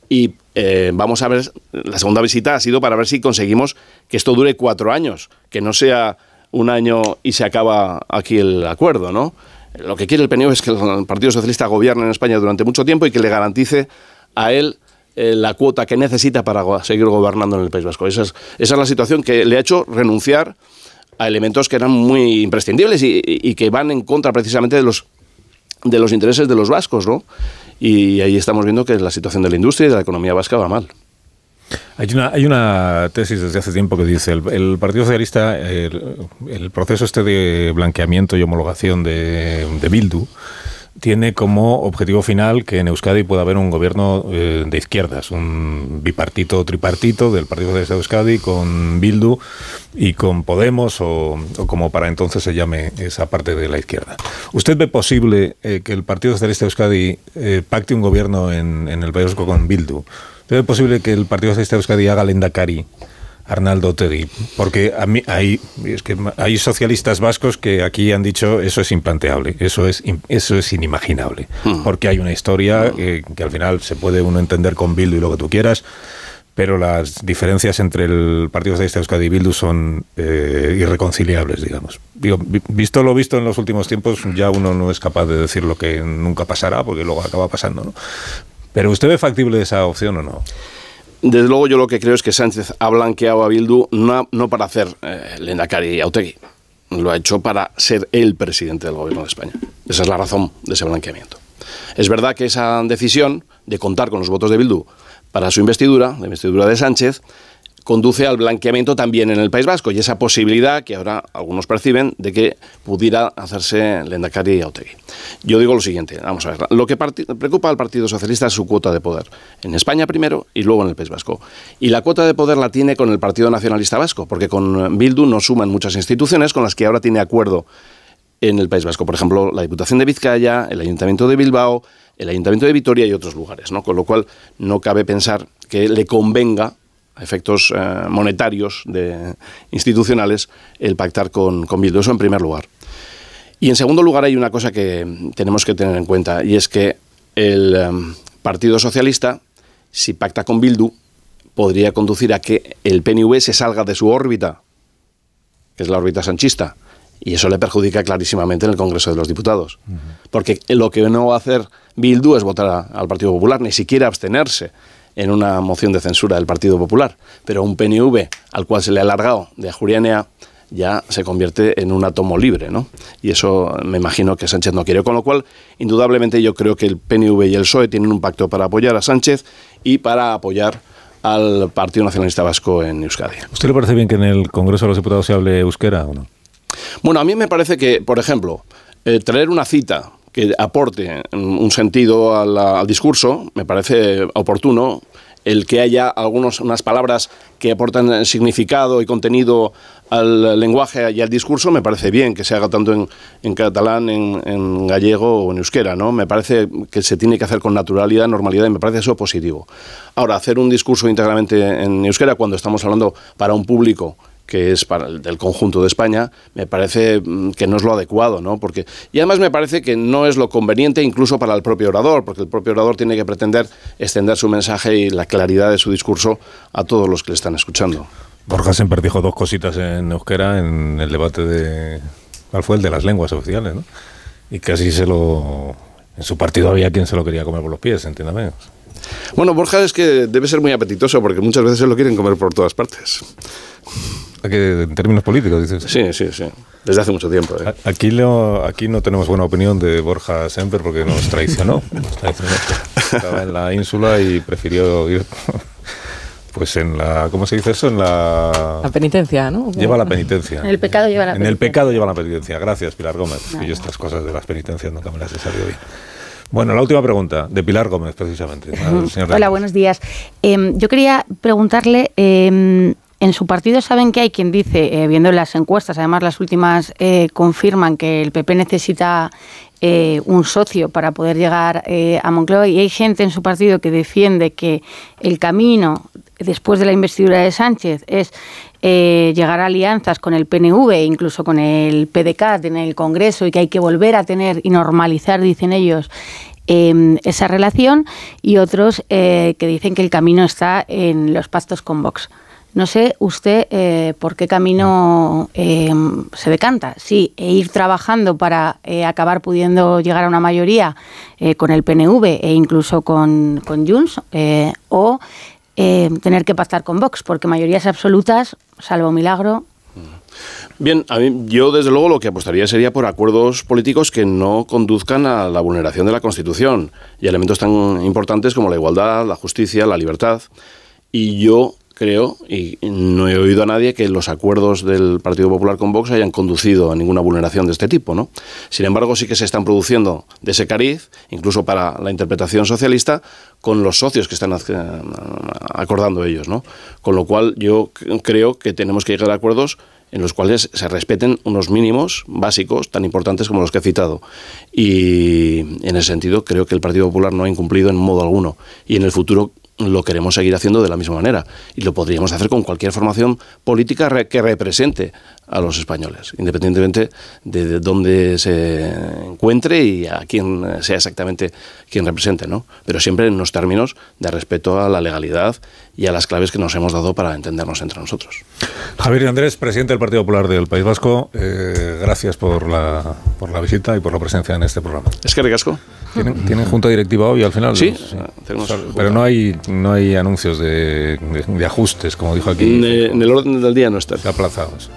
Y eh, vamos a ver, la segunda visita ha sido para ver si conseguimos que esto dure cuatro años, que no sea un año y se acaba aquí el acuerdo, ¿no? Lo que quiere el PNV es que el Partido Socialista gobierne en España durante mucho tiempo y que le garantice a él eh, la cuota que necesita para seguir gobernando en el País Vasco. Esa es, la situación que le ha hecho renunciar a elementos que eran muy imprescindibles y, que van en contra precisamente de los, de los intereses de los vascos, ¿no? Y ahí estamos viendo que la situación de la industria y de la economía vasca va mal. Hay una, hay una tesis desde hace tiempo que dice el, el Partido Socialista, el, el proceso este de blanqueamiento y homologación de, de Bildu, tiene como objetivo final que en Euskadi pueda haber un gobierno eh, de izquierdas, un bipartito tripartito del Partido Socialista de Euskadi con Bildu y con Podemos o, o como para entonces se llame esa parte de la izquierda. ¿Usted ve posible eh, que el Partido Socialista de Euskadi eh, pacte un gobierno en, en el País Vasco con Bildu? ¿Usted ve posible que el Partido Socialista de Euskadi haga lendakari Arnaldo Tegui, porque a mí hay, es que hay socialistas vascos que aquí han dicho eso es implanteable, eso es eso es inimaginable, Hmm. porque hay una historia eh, que al final se puede uno entender con Bildu y lo que tú quieras, pero las diferencias entre el Partido Socialista Euskadi y Bildu son eh, irreconciliables, digamos. Digo, visto lo visto en los últimos tiempos, ya uno no es capaz de decir lo que nunca pasará, porque luego acaba pasando, ¿no? Pero ¿usted ve factible esa opción o no? Desde luego yo lo que creo es que Sánchez ha blanqueado a Bildu no, no para hacer eh, Lehendakari y Autegui, lo ha hecho para ser el presidente del gobierno de España. Esa es la razón de ese blanqueamiento. Es verdad que esa decisión de contar con los votos de Bildu para su investidura, la investidura de Sánchez, conduce al blanqueamiento también en el País Vasco y esa posibilidad que ahora algunos perciben de que pudiera hacerse Lendakari y Autegui. Yo digo lo siguiente, vamos a ver, lo que preocupa al Partido Socialista es su cuota de poder, en España primero y luego en el País Vasco. Y la cuota de poder la tiene con el Partido Nacionalista Vasco, porque con Bildu no suman muchas instituciones con las que ahora tiene acuerdo en el País Vasco. Por ejemplo, la Diputación de Vizcaya, el Ayuntamiento de Bilbao, el Ayuntamiento de Vitoria y otros lugares. ¿no? Con lo cual, no cabe pensar que le convenga a efectos eh, monetarios de, institucionales el pactar con, con Bildu. Eso en primer lugar. Y en segundo lugar hay una cosa que tenemos que tener en cuenta y es que el em, Partido Socialista, si pacta con Bildu, podría conducir a que el PNV se salga de su órbita, que es la órbita sanchista. Y eso le perjudica clarísimamente en el Congreso de los Diputados. Porque lo que no va a hacer Bildu es votar a- al Partido Popular, ni siquiera abstenerse en una moción de censura del Partido Popular. Pero un PNV al cual se le ha alargado de Ajurianea ya se convierte en un átomo libre, ¿no? Y eso me imagino que Sánchez no quiere. Con lo cual, indudablemente yo creo que el PNV y el PSOE tienen un pacto para apoyar a Sánchez y para apoyar al Partido Nacionalista Vasco en Euskadi. ¿Usted le parece bien que en el Congreso de los Diputados se hable euskera o no? Bueno, a mí me parece que, por ejemplo, eh, traer una cita que aporte un sentido a la- al discurso me parece oportuno. El que haya algunos, unas palabras que aportan significado y contenido al lenguaje y al discurso me parece bien que se haga tanto en, en catalán, en, en gallego o en euskera, ¿no? Me parece que se tiene que hacer con naturalidad, normalidad y me parece eso positivo. Ahora, hacer un discurso íntegramente en euskera cuando estamos hablando para un público que es para el del conjunto de España, me parece mm, que no es lo adecuado, ¿no? Porque, y además me parece que no es lo conveniente incluso para el propio orador, porque el propio orador tiene que pretender extender su mensaje y la claridad de su discurso a todos los que le están escuchando. Borja Semper dijo dos cositas en euskera en el debate de... ¿Cuál fue? El de las lenguas oficiales, ¿no? Y casi se lo... En su partido había quien se lo quería comer por los pies, entiéndame. Bueno, Borja es que debe ser muy apetitoso porque muchas veces se lo quieren comer por todas partes. Que en términos políticos, dices. Sí, sí, sí. Desde hace mucho tiempo. ¿eh? Aquí, lo- aquí no tenemos buena opinión de Borja Semper porque nos traicionó. (laughs) Nos traicionó. Estaba en la ínsula y prefirió ir... Pues en la... ¿Cómo se dice eso? En la... La penitencia, ¿no? Lleva la penitencia. En el pecado lleva la En el penitencia. pecado lleva la penitencia. Gracias, Pilar Gómez. Que yo estas cosas de las penitencias nunca me las he salido bien. Bueno, la última pregunta, de Pilar Gómez, precisamente. Hola, buenos días. Em, yo quería preguntarle, em, en su partido saben que hay quien dice, eh, viendo las encuestas, además las últimas eh, confirman que el PP necesita eh, un socio para poder llegar eh, a Moncloa y hay gente en su partido que defiende que el camino después de la investidura de Sánchez es eh, llegar a alianzas con el PNV, incluso con el PDCAT en el Congreso y que hay que volver a tener y normalizar, dicen ellos, eh, esa relación y otros eh, que dicen que el camino está en los pactos con Vox. No sé usted eh, por qué camino eh, se decanta. Sí, e ir trabajando para eh, acabar pudiendo llegar a una mayoría con el PNV e incluso con, con Junts, o tener que pactar con Vox, porque mayorías absolutas, salvo milagro, Bien, a mí, yo desde luego lo que apostaría sería por acuerdos políticos que no conduzcan a la vulneración de la Constitución y elementos tan importantes como la igualdad, la justicia, la libertad. Y yo creo, y no he oído a nadie que los acuerdos del Partido Popular con Vox hayan conducido a ninguna vulneración de este tipo, ¿no? Sin embargo, sí que se están produciendo de ese cariz, incluso para la interpretación socialista, con los socios que están acordando ellos, ¿no? Con lo cual yo creo que tenemos que llegar a acuerdos en los cuales se respeten unos mínimos básicos tan importantes como los que he citado. Y en ese sentido creo que el Partido Popular no ha incumplido en modo alguno. Y en el futuro lo queremos seguir haciendo de la misma manera. Y lo podríamos hacer con cualquier formación política que represente a los españoles, independientemente de dónde se encuentre y a quién sea exactamente quien represente, ¿no? Pero siempre en unos términos de respeto a la legalidad y a las claves que nos hemos dado para entendernos entre nosotros. Javier Andrés, presidente del Partido Popular del País Vasco, eh, gracias por la, por la visita y por la presencia en este programa. Es que recasco. ¿Tienen, junta directiva hoy al final? Sí, pero no hay, no hay anuncios de, ajustes, como dijo aquí. En, el orden del día no está. Aplazados.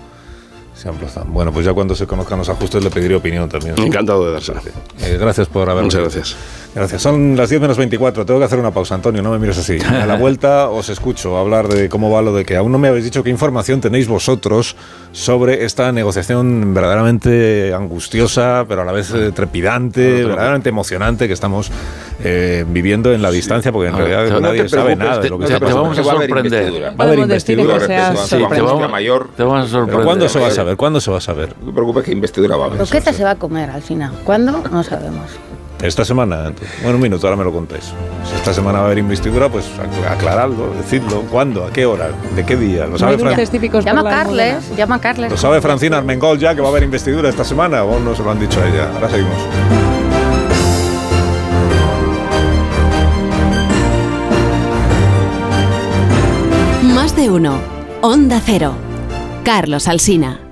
Bueno, pues ya cuando se conozcan los ajustes le pediré opinión también. Encantado de dársela. Eh, gracias por haber Muchas gracias. Gracias. Son las 10 menos 24. Tengo que hacer una pausa, Antonio. No me mires así. A la vuelta os escucho hablar de cómo va lo de que aún no me habéis dicho qué información tenéis vosotros sobre esta negociación verdaderamente angustiosa, pero a la vez eh, trepidante, verdaderamente emocionante que estamos eh, viviendo en la distancia, porque en realidad nadie sabe nada de lo que te, está te vamos a sorprender. Va a haber investidura. Te vamos a sorprender. ¿Cuándo se va a saber? ¿Cuándo se va a saber? No te preocupes que investidura va a haber. Roqueta se va a comer al final. ¿Cuándo? No sabemos. Esta semana, bueno, un minuto, ahora me lo contáis. Si esta semana va a haber investidura, pues aclaradlo, decidlo. ¿Cuándo? ¿A qué hora? ¿De qué día? ¿Lo sabe Llama a Carles, llama a Carles. ¿Lo sabe Francina Armengol ya que va a haber investidura esta semana? ¿O no se lo han dicho a ella? Ahora seguimos. Más de uno. Onda Cero. Carlos Alsina.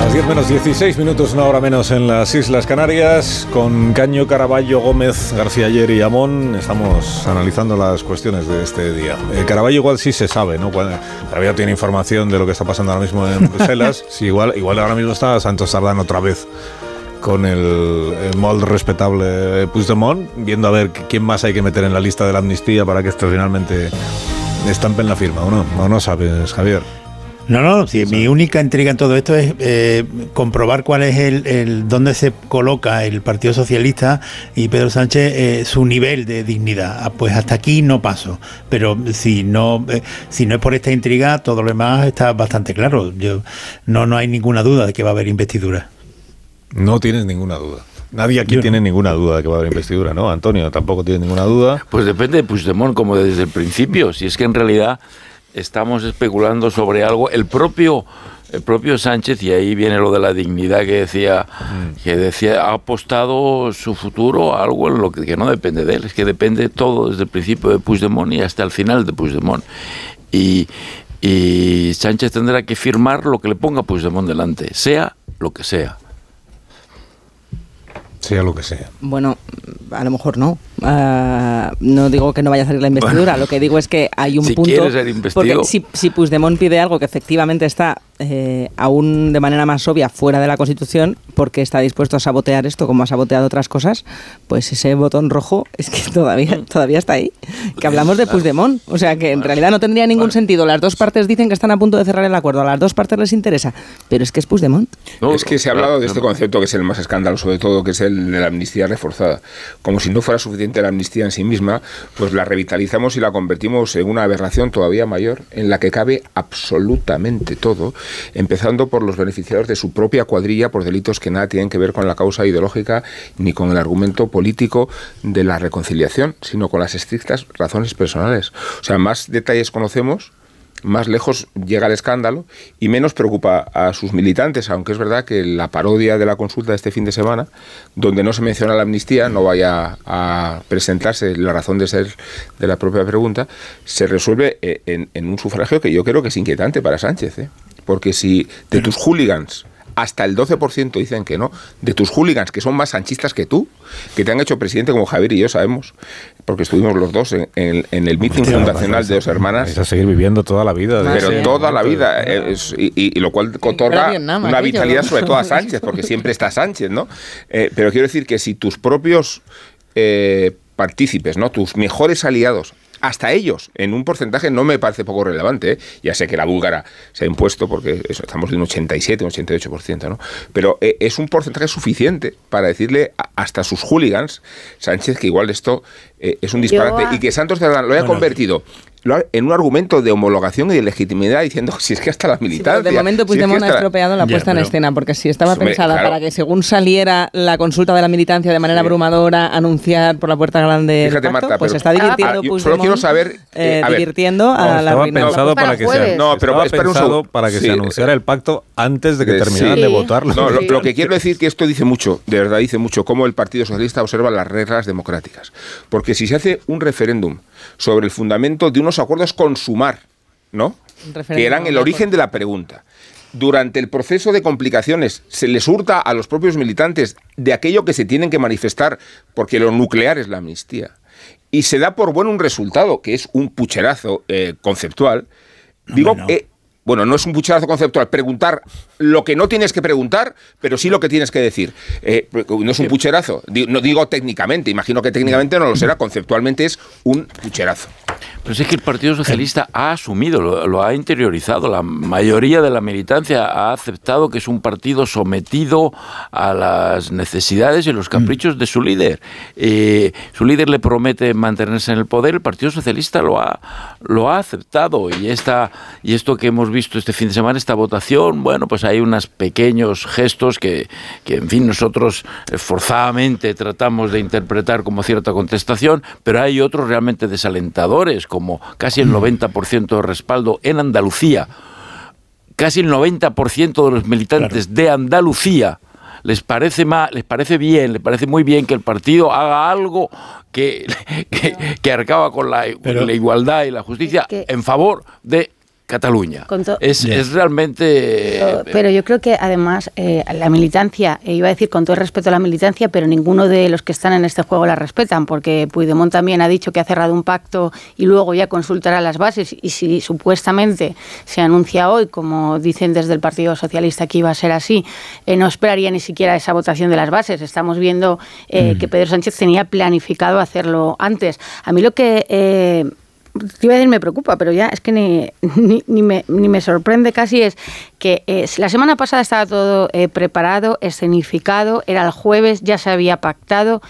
Las 10 menos 16 minutos, una hora menos en las Islas Canarias. Con Caño, Caraballo, Gómez, García Ayer y Amón estamos analizando las cuestiones de este día. Eh, Caraballo igual sí se sabe, ¿no? Caraballo tiene información de lo que está pasando ahora mismo en Bruselas. (laughs) sí, igual, igual ahora mismo está Santos Sardán otra vez con el, el molde respetable Puigdemont, viendo a ver quién más hay que meter en la lista de la amnistía para que esto finalmente estampen la firma, ¿o no? ¿O no sabes, Javier? No, no, sí, mi única intriga en todo esto es eh, comprobar cuál es el, el, dónde se coloca el Partido Socialista y Pedro Sánchez eh, su nivel de dignidad. Ah, pues hasta aquí no paso, pero si no eh, si no es por esta intriga, todo lo demás está bastante claro. Yo no no hay ninguna duda de que va a haber investidura. No tienes ninguna duda. Nadie aquí tiene ninguna duda de que va a haber investidura, ¿no? Antonio tampoco tiene ninguna duda. Pues depende de Puigdemont, como desde el principio. Si es que en realidad estamos especulando sobre algo. El propio, el propio Sánchez, y ahí viene lo de la dignidad que decía, que decía, ha apostado su futuro a algo en lo que, que no depende de él. Es que depende todo desde el principio de Puigdemont y hasta el final de Puigdemont. Y, y Sánchez tendrá que firmar lo que le ponga Puigdemont delante, sea lo que sea. Sea lo que sea. Bueno, a lo mejor no. Uh, no digo que no vaya a salir la investidura. Lo que digo es que hay un si punto. Ser porque si, si Puigdemont pide algo que efectivamente está eh, aún de manera más obvia fuera de la Constitución, porque está dispuesto a sabotear esto como ha saboteado otras cosas, pues ese botón rojo es que (laughs) todavía, todavía está ahí. Que hablamos de Puigdemont. O sea que en realidad no tendría ningún sentido. Las dos partes dicen que están a punto de cerrar el acuerdo. A las dos partes les interesa. Pero es que es Puigdemont. No, es que se ha hablado de este concepto que es el más escandaloso de todo, que es el de la amnistía reforzada. Como si no fuera suficiente la amnistía en sí misma, pues la revitalizamos y la convertimos en una aberración todavía mayor, en la que cabe absolutamente todo, empezando por los beneficiados de su propia cuadrilla por delitos que nada tienen que ver con la causa ideológica ni con el argumento político de la reconciliación, sino con las estrictas razones personales. O sea, más detalles conocemos, más lejos llega el escándalo y menos preocupa a sus militantes, aunque es verdad que la parodia de la consulta de este fin de semana, donde no se menciona la amnistía, no vaya a presentarse la razón de ser de la propia pregunta, se resuelve en, en un sufragio que yo creo que es inquietante para Sánchez. ¿eh? Porque si de tus hooligans hasta el 12% dicen que no, de tus hooligans, que son más sanchistas que tú, que te han hecho presidente como Javier y yo sabemos, porque estuvimos los dos en, en- en el meeting fundacional de dos hermanas. Vais a seguir viviendo toda la vida. de Pero ese toda la vida, eh, es- y, y- y lo cual otorga una vitalidad ¿no? sobre todo a Sánchez, porque siempre está Sánchez, ¿no? Eh, pero quiero decir que si tus propios eh, partícipes, ¿no? Tus mejores aliados, hasta ellos, en un porcentaje no me parece poco relevante, ¿eh? ya sé que la búlgara se ha impuesto porque eso, estamos de un 87, un 88%, ¿no? Pero eh, es un porcentaje suficiente para decirle a- hasta a sus hooligans, Sánchez, que igual esto eh, es un disparate a- y que Santos Cerdán lo haya Bueno, convertido en un argumento de homologación y de legitimidad diciendo (laughs) si es que hasta la Sí, militancia. de momento si es que Puigdemont ha estropeado la Ya, puesta en pero- escena, porque si estaba Hombre, pensada claro. para que según saliera la consulta de la militancia de manera Sí. abrumadora, anunciar por la puerta grande el Fíjate, pacto, Marta, pues pero- está Ah, divirtiendo yo solo Puigdemont, quiero saber, eh, eh, a ver. divirtiendo No, a la pensado Para para que se, No, pero estaba pensado para que Sí. se anunciara el pacto antes de que Eh, terminaran sí. de votarlo. No, lo, Sí. lo que quiero decir que esto dice mucho, de verdad dice mucho, cómo el Partido Socialista observa las reglas democráticas. Porque si se hace un referéndum sobre el fundamento de unos acuerdos con Sumar, ¿no? Que eran el origen de la pregunta. Durante el proceso de complicaciones se les hurta a los propios militantes de aquello que se tienen que manifestar, porque lo nuclear es la amnistía. Y se da por bueno un resultado, que es un pucherazo eh, conceptual. Digo, no. eh, bueno, no es un pucherazo conceptual, preguntar lo que no tienes que preguntar, pero sí lo que tienes que decir. Eh, no es un pucherazo, no digo técnicamente, imagino que técnicamente no lo será, conceptualmente es un pucherazo. Pero es que el Partido Socialista ha asumido, lo, lo ha interiorizado. La mayoría de la militancia ha aceptado que es un partido sometido a las necesidades y los caprichos de su líder. Eh, su líder le promete mantenerse en el poder, el Partido Socialista lo ha, lo ha aceptado. Y, esta, y esto que hemos visto este fin de semana, esta votación, bueno, pues hay unos pequeños gestos que, que en fin, nosotros forzadamente tratamos de interpretar como cierta contestación, pero hay otros realmente desalentadores, como casi el 90% de respaldo en Andalucía. Casi el 90% de los militantes de Andalucía les parece ma- les parece bien, les parece muy bien que el partido haga algo que, (laughs) que, que acaba con la, Pero- la igualdad y la justicia Es que- en favor de Cataluña. Es, realmente... Pero, pero yo creo que además eh, la militancia, eh, iba a decir con todo el respeto a la militancia, pero ninguno de los que están en este juego la respetan, porque Puigdemont también ha dicho que ha cerrado un pacto y luego ya consultará las bases. Y si supuestamente se anuncia hoy, como dicen desde el Partido Socialista que iba a ser así, eh, no esperaría ni siquiera esa votación de las bases. Estamos viendo eh, que Pedro Sánchez tenía planificado hacerlo antes. A mí lo que... te iba a decir me preocupa, pero ya es que ni, (laughs) ni, ni me, ni me sorprende casi es que eh, la semana pasada estaba todo eh, preparado, escenificado, era el jueves, ya se había pactado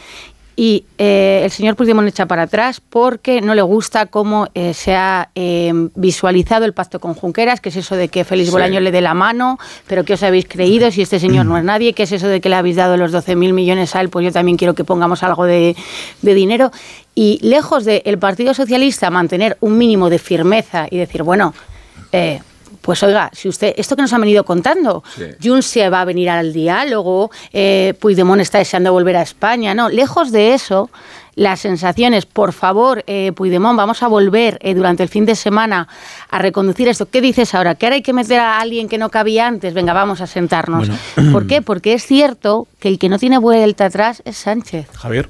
y eh, el señor Puigdemont echa para atrás porque no le gusta cómo eh, se ha eh, visualizado el pacto con Junqueras, que es eso de que Félix Sí. Bolaño le dé la mano, pero que os habéis creído si este señor no es nadie, que es eso de que le habéis dado los 12.000 millones a él, pues yo también quiero que pongamos algo de, de dinero. Y lejos del Partido Socialista mantener un mínimo de firmeza y decir, bueno, eh, pues oiga, si usted, esto que nos han venido contando, Sí. Junts se va a venir al diálogo, eh, Puigdemont está deseando volver a España, no, lejos de eso, las sensaciones, por favor, eh, Puigdemont, vamos a volver eh, durante el fin de semana a reconducir esto. ¿Qué dices ahora? ¿Que ahora hay que meter a alguien que no cabía antes? Venga, vamos a sentarnos. ¿Por qué? (clears throat) Porque es cierto que el que no tiene vuelta atrás es Sánchez. Javier.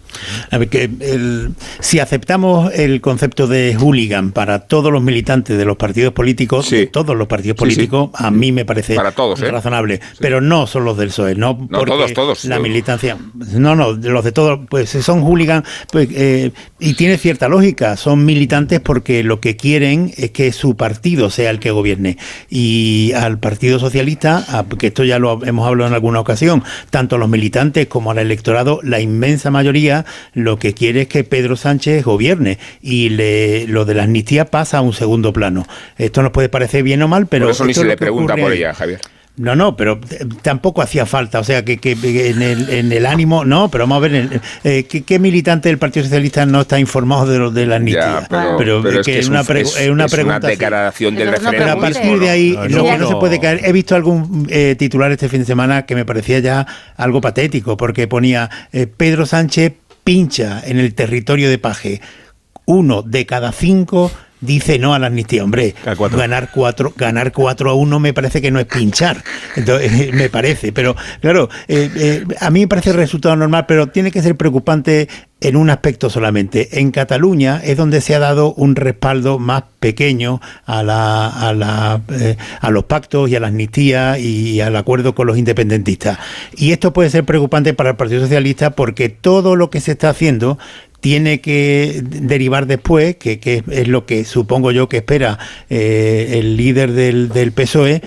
A ver, que el- si aceptamos el concepto de hooligan para todos los militantes de los partidos políticos, Sí. de todos los partidos Sí, sí. políticos, a mí me parece Para todos, ¿eh? razonable. Pero no son los del PSOE, no, No, porque todos, todos. La militancia. No, no, los de todos, pues son hooligan, pues, eh, y tiene cierta lógica. Son militantes porque lo que quieren es que su partido sea el que gobierne. Y al Partido Socialista, a- que esto ya lo hemos hablado en alguna ocasión, tanto los militantes como al electorado, la inmensa mayoría lo que quiere es que Pedro Sánchez gobierne. Y le- lo de la amnistía pasa a un segundo plano. Esto nos puede parecer bien o mal, pero. por eso ni se le pregunta por ella, Javier. No, no, pero eh, tampoco hacía falta. O sea, que, en, el, en el ánimo. No, pero vamos a ver. eh, ¿qué, qué militante del Partido Socialista no está informado de, lo, de la? Ya, pero, pero es que es, una, pre- es- es una es pregunta. así. declaración del no Pero a referéndum. partir de ahí, No, lo no, que no, no. se puede caer. He visto algún eh, titular este fin de semana que me parecía ya algo patético, porque ponía eh, Pedro Sánchez pincha en el territorio de Paje. Uno de cada cinco dice no a la amnistía. Hombre, ganar 4 ganar cuatro a 1 me parece que no es pinchar. Entonces, (laughs) me parece. Pero claro, eh, eh, a mí me parece el resultado normal, pero tiene que ser preocupante en un aspecto solamente. En Cataluña es donde se ha dado un respaldo más pequeño a, la, a, la, eh, a los pactos y a la amnistía y al acuerdo con los independentistas. Y esto puede ser preocupante para el Partido Socialista porque todo lo que se está haciendo tiene que derivar después, que, que es lo que supongo yo que espera eh, el líder del, del PSOE,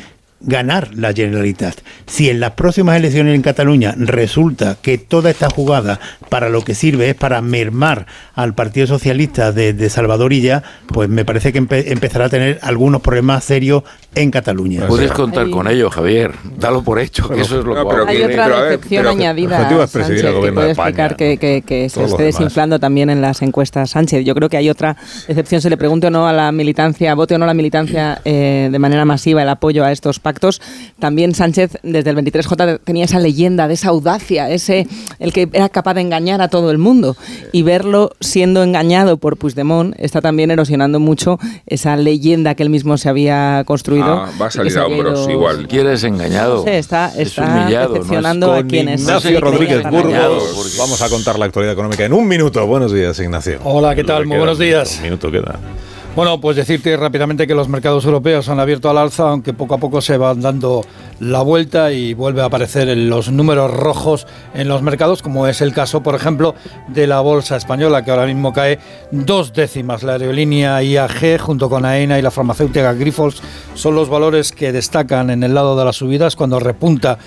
ganar la Generalitat. Si en las próximas elecciones en Cataluña resulta que toda esta jugada para lo que sirve es para mermar al Partido Socialista de, de Salvador Illa, pues me parece que empe- empezará a tener algunos problemas serios en Cataluña. Puedes contar con ello, Javier. Dalo por hecho, que eso es lo que va a Hay otra decepción añadida, Sánchez, que puede explicar que, que- que se esté desinflando también en las encuestas Sánchez. Yo creo que hay otra decepción, se le pregunte o no a la militancia, vote o no a la militancia eh, de manera masiva el apoyo a estos pactos. También Sánchez, desde el 23J, tenía esa leyenda de esa audacia, ese el que era capaz de engañar a todo el mundo. Y verlo siendo engañado por Puigdemont está también erosionando mucho esa leyenda que él mismo se había construido. Ah, va a salir a hombros ido- igual. ¿Quieres engañado? No sé, está, Es está ¿no? decepcionando a quienes. Ignacio Rodríguez. Burgos. Vamos a contar la actualidad económica en un minuto. Buenos días, Ignacio. Hola, ¿qué tal? Muy Queda buenos días. minuto, Un minuto queda. Bueno, pues decirte rápidamente que los mercados europeos han abierto al alza, aunque poco a poco se van dando la vuelta y vuelve a aparecer en los números rojos en los mercados, como es el caso, por ejemplo, de la bolsa española, que ahora mismo cae dos décimas. La aerolínea IAG, junto con AENA y la farmacéutica Grifols, son los valores que destacan en el lado de las subidas cuando repunta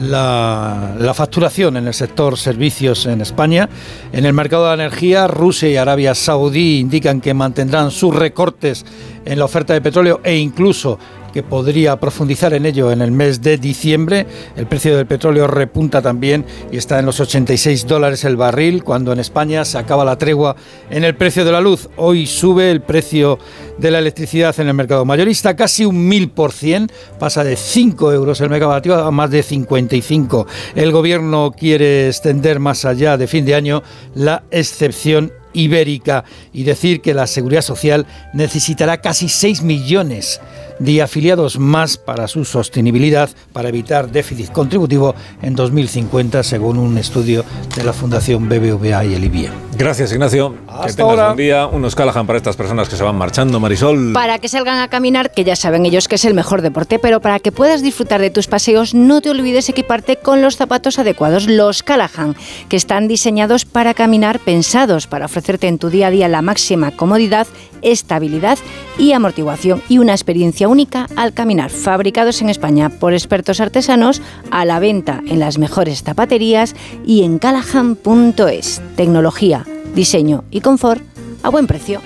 la, la facturación en el sector servicios en España. En el mercado de la energía, Rusia y Arabia Saudí indican que mantendrán sus recortes en la oferta de petróleo e incluso que podría profundizar en ello en el mes de diciembre. El precio del petróleo repunta también y está en los 86 dólares el barril, cuando en España se acaba la tregua en el precio de la luz. Hoy sube el precio de la electricidad en el mercado mayorista casi un 1000%, pasa de 5 euros el megavatio a más de 55. El gobierno quiere extender más allá de fin de año la excepción ibérica y decir que la seguridad social necesitará casi 6 millones de afiliados más para su sostenibilidad para evitar déficit contributivo en 2050 según un estudio de la Fundación BBVA y el IBIE. Gracias, Ignacio. que Hasta tengas ahora. buen día. Unos Callahan para estas personas que se van marchando, Marisol. Para que salgan a caminar, que ya saben ellos que es el mejor deporte, pero para que puedas disfrutar de tus paseos, no te olvides equiparte con los zapatos adecuados, los Callahan, que están diseñados para caminar, pensados para ofrecerte en tu día a día la máxima comodidad, estabilidad y amortiguación y una experiencia única al caminar. Fabricados en España por expertos artesanos, a la venta en las mejores zapaterías y en callahan.es. Tecnología, diseño y confort a buen precio.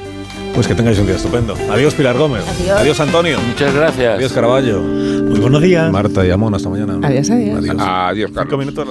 Pues que tengáis un día estupendo. Adiós, Pilar Gómez. Adiós. Antonio. Muchas gracias. Adiós, Caraballo. Muy buenos días. Marta y Amón, hasta mañana. Adiós, adiós. Adiós. Adiós, Cinco minutos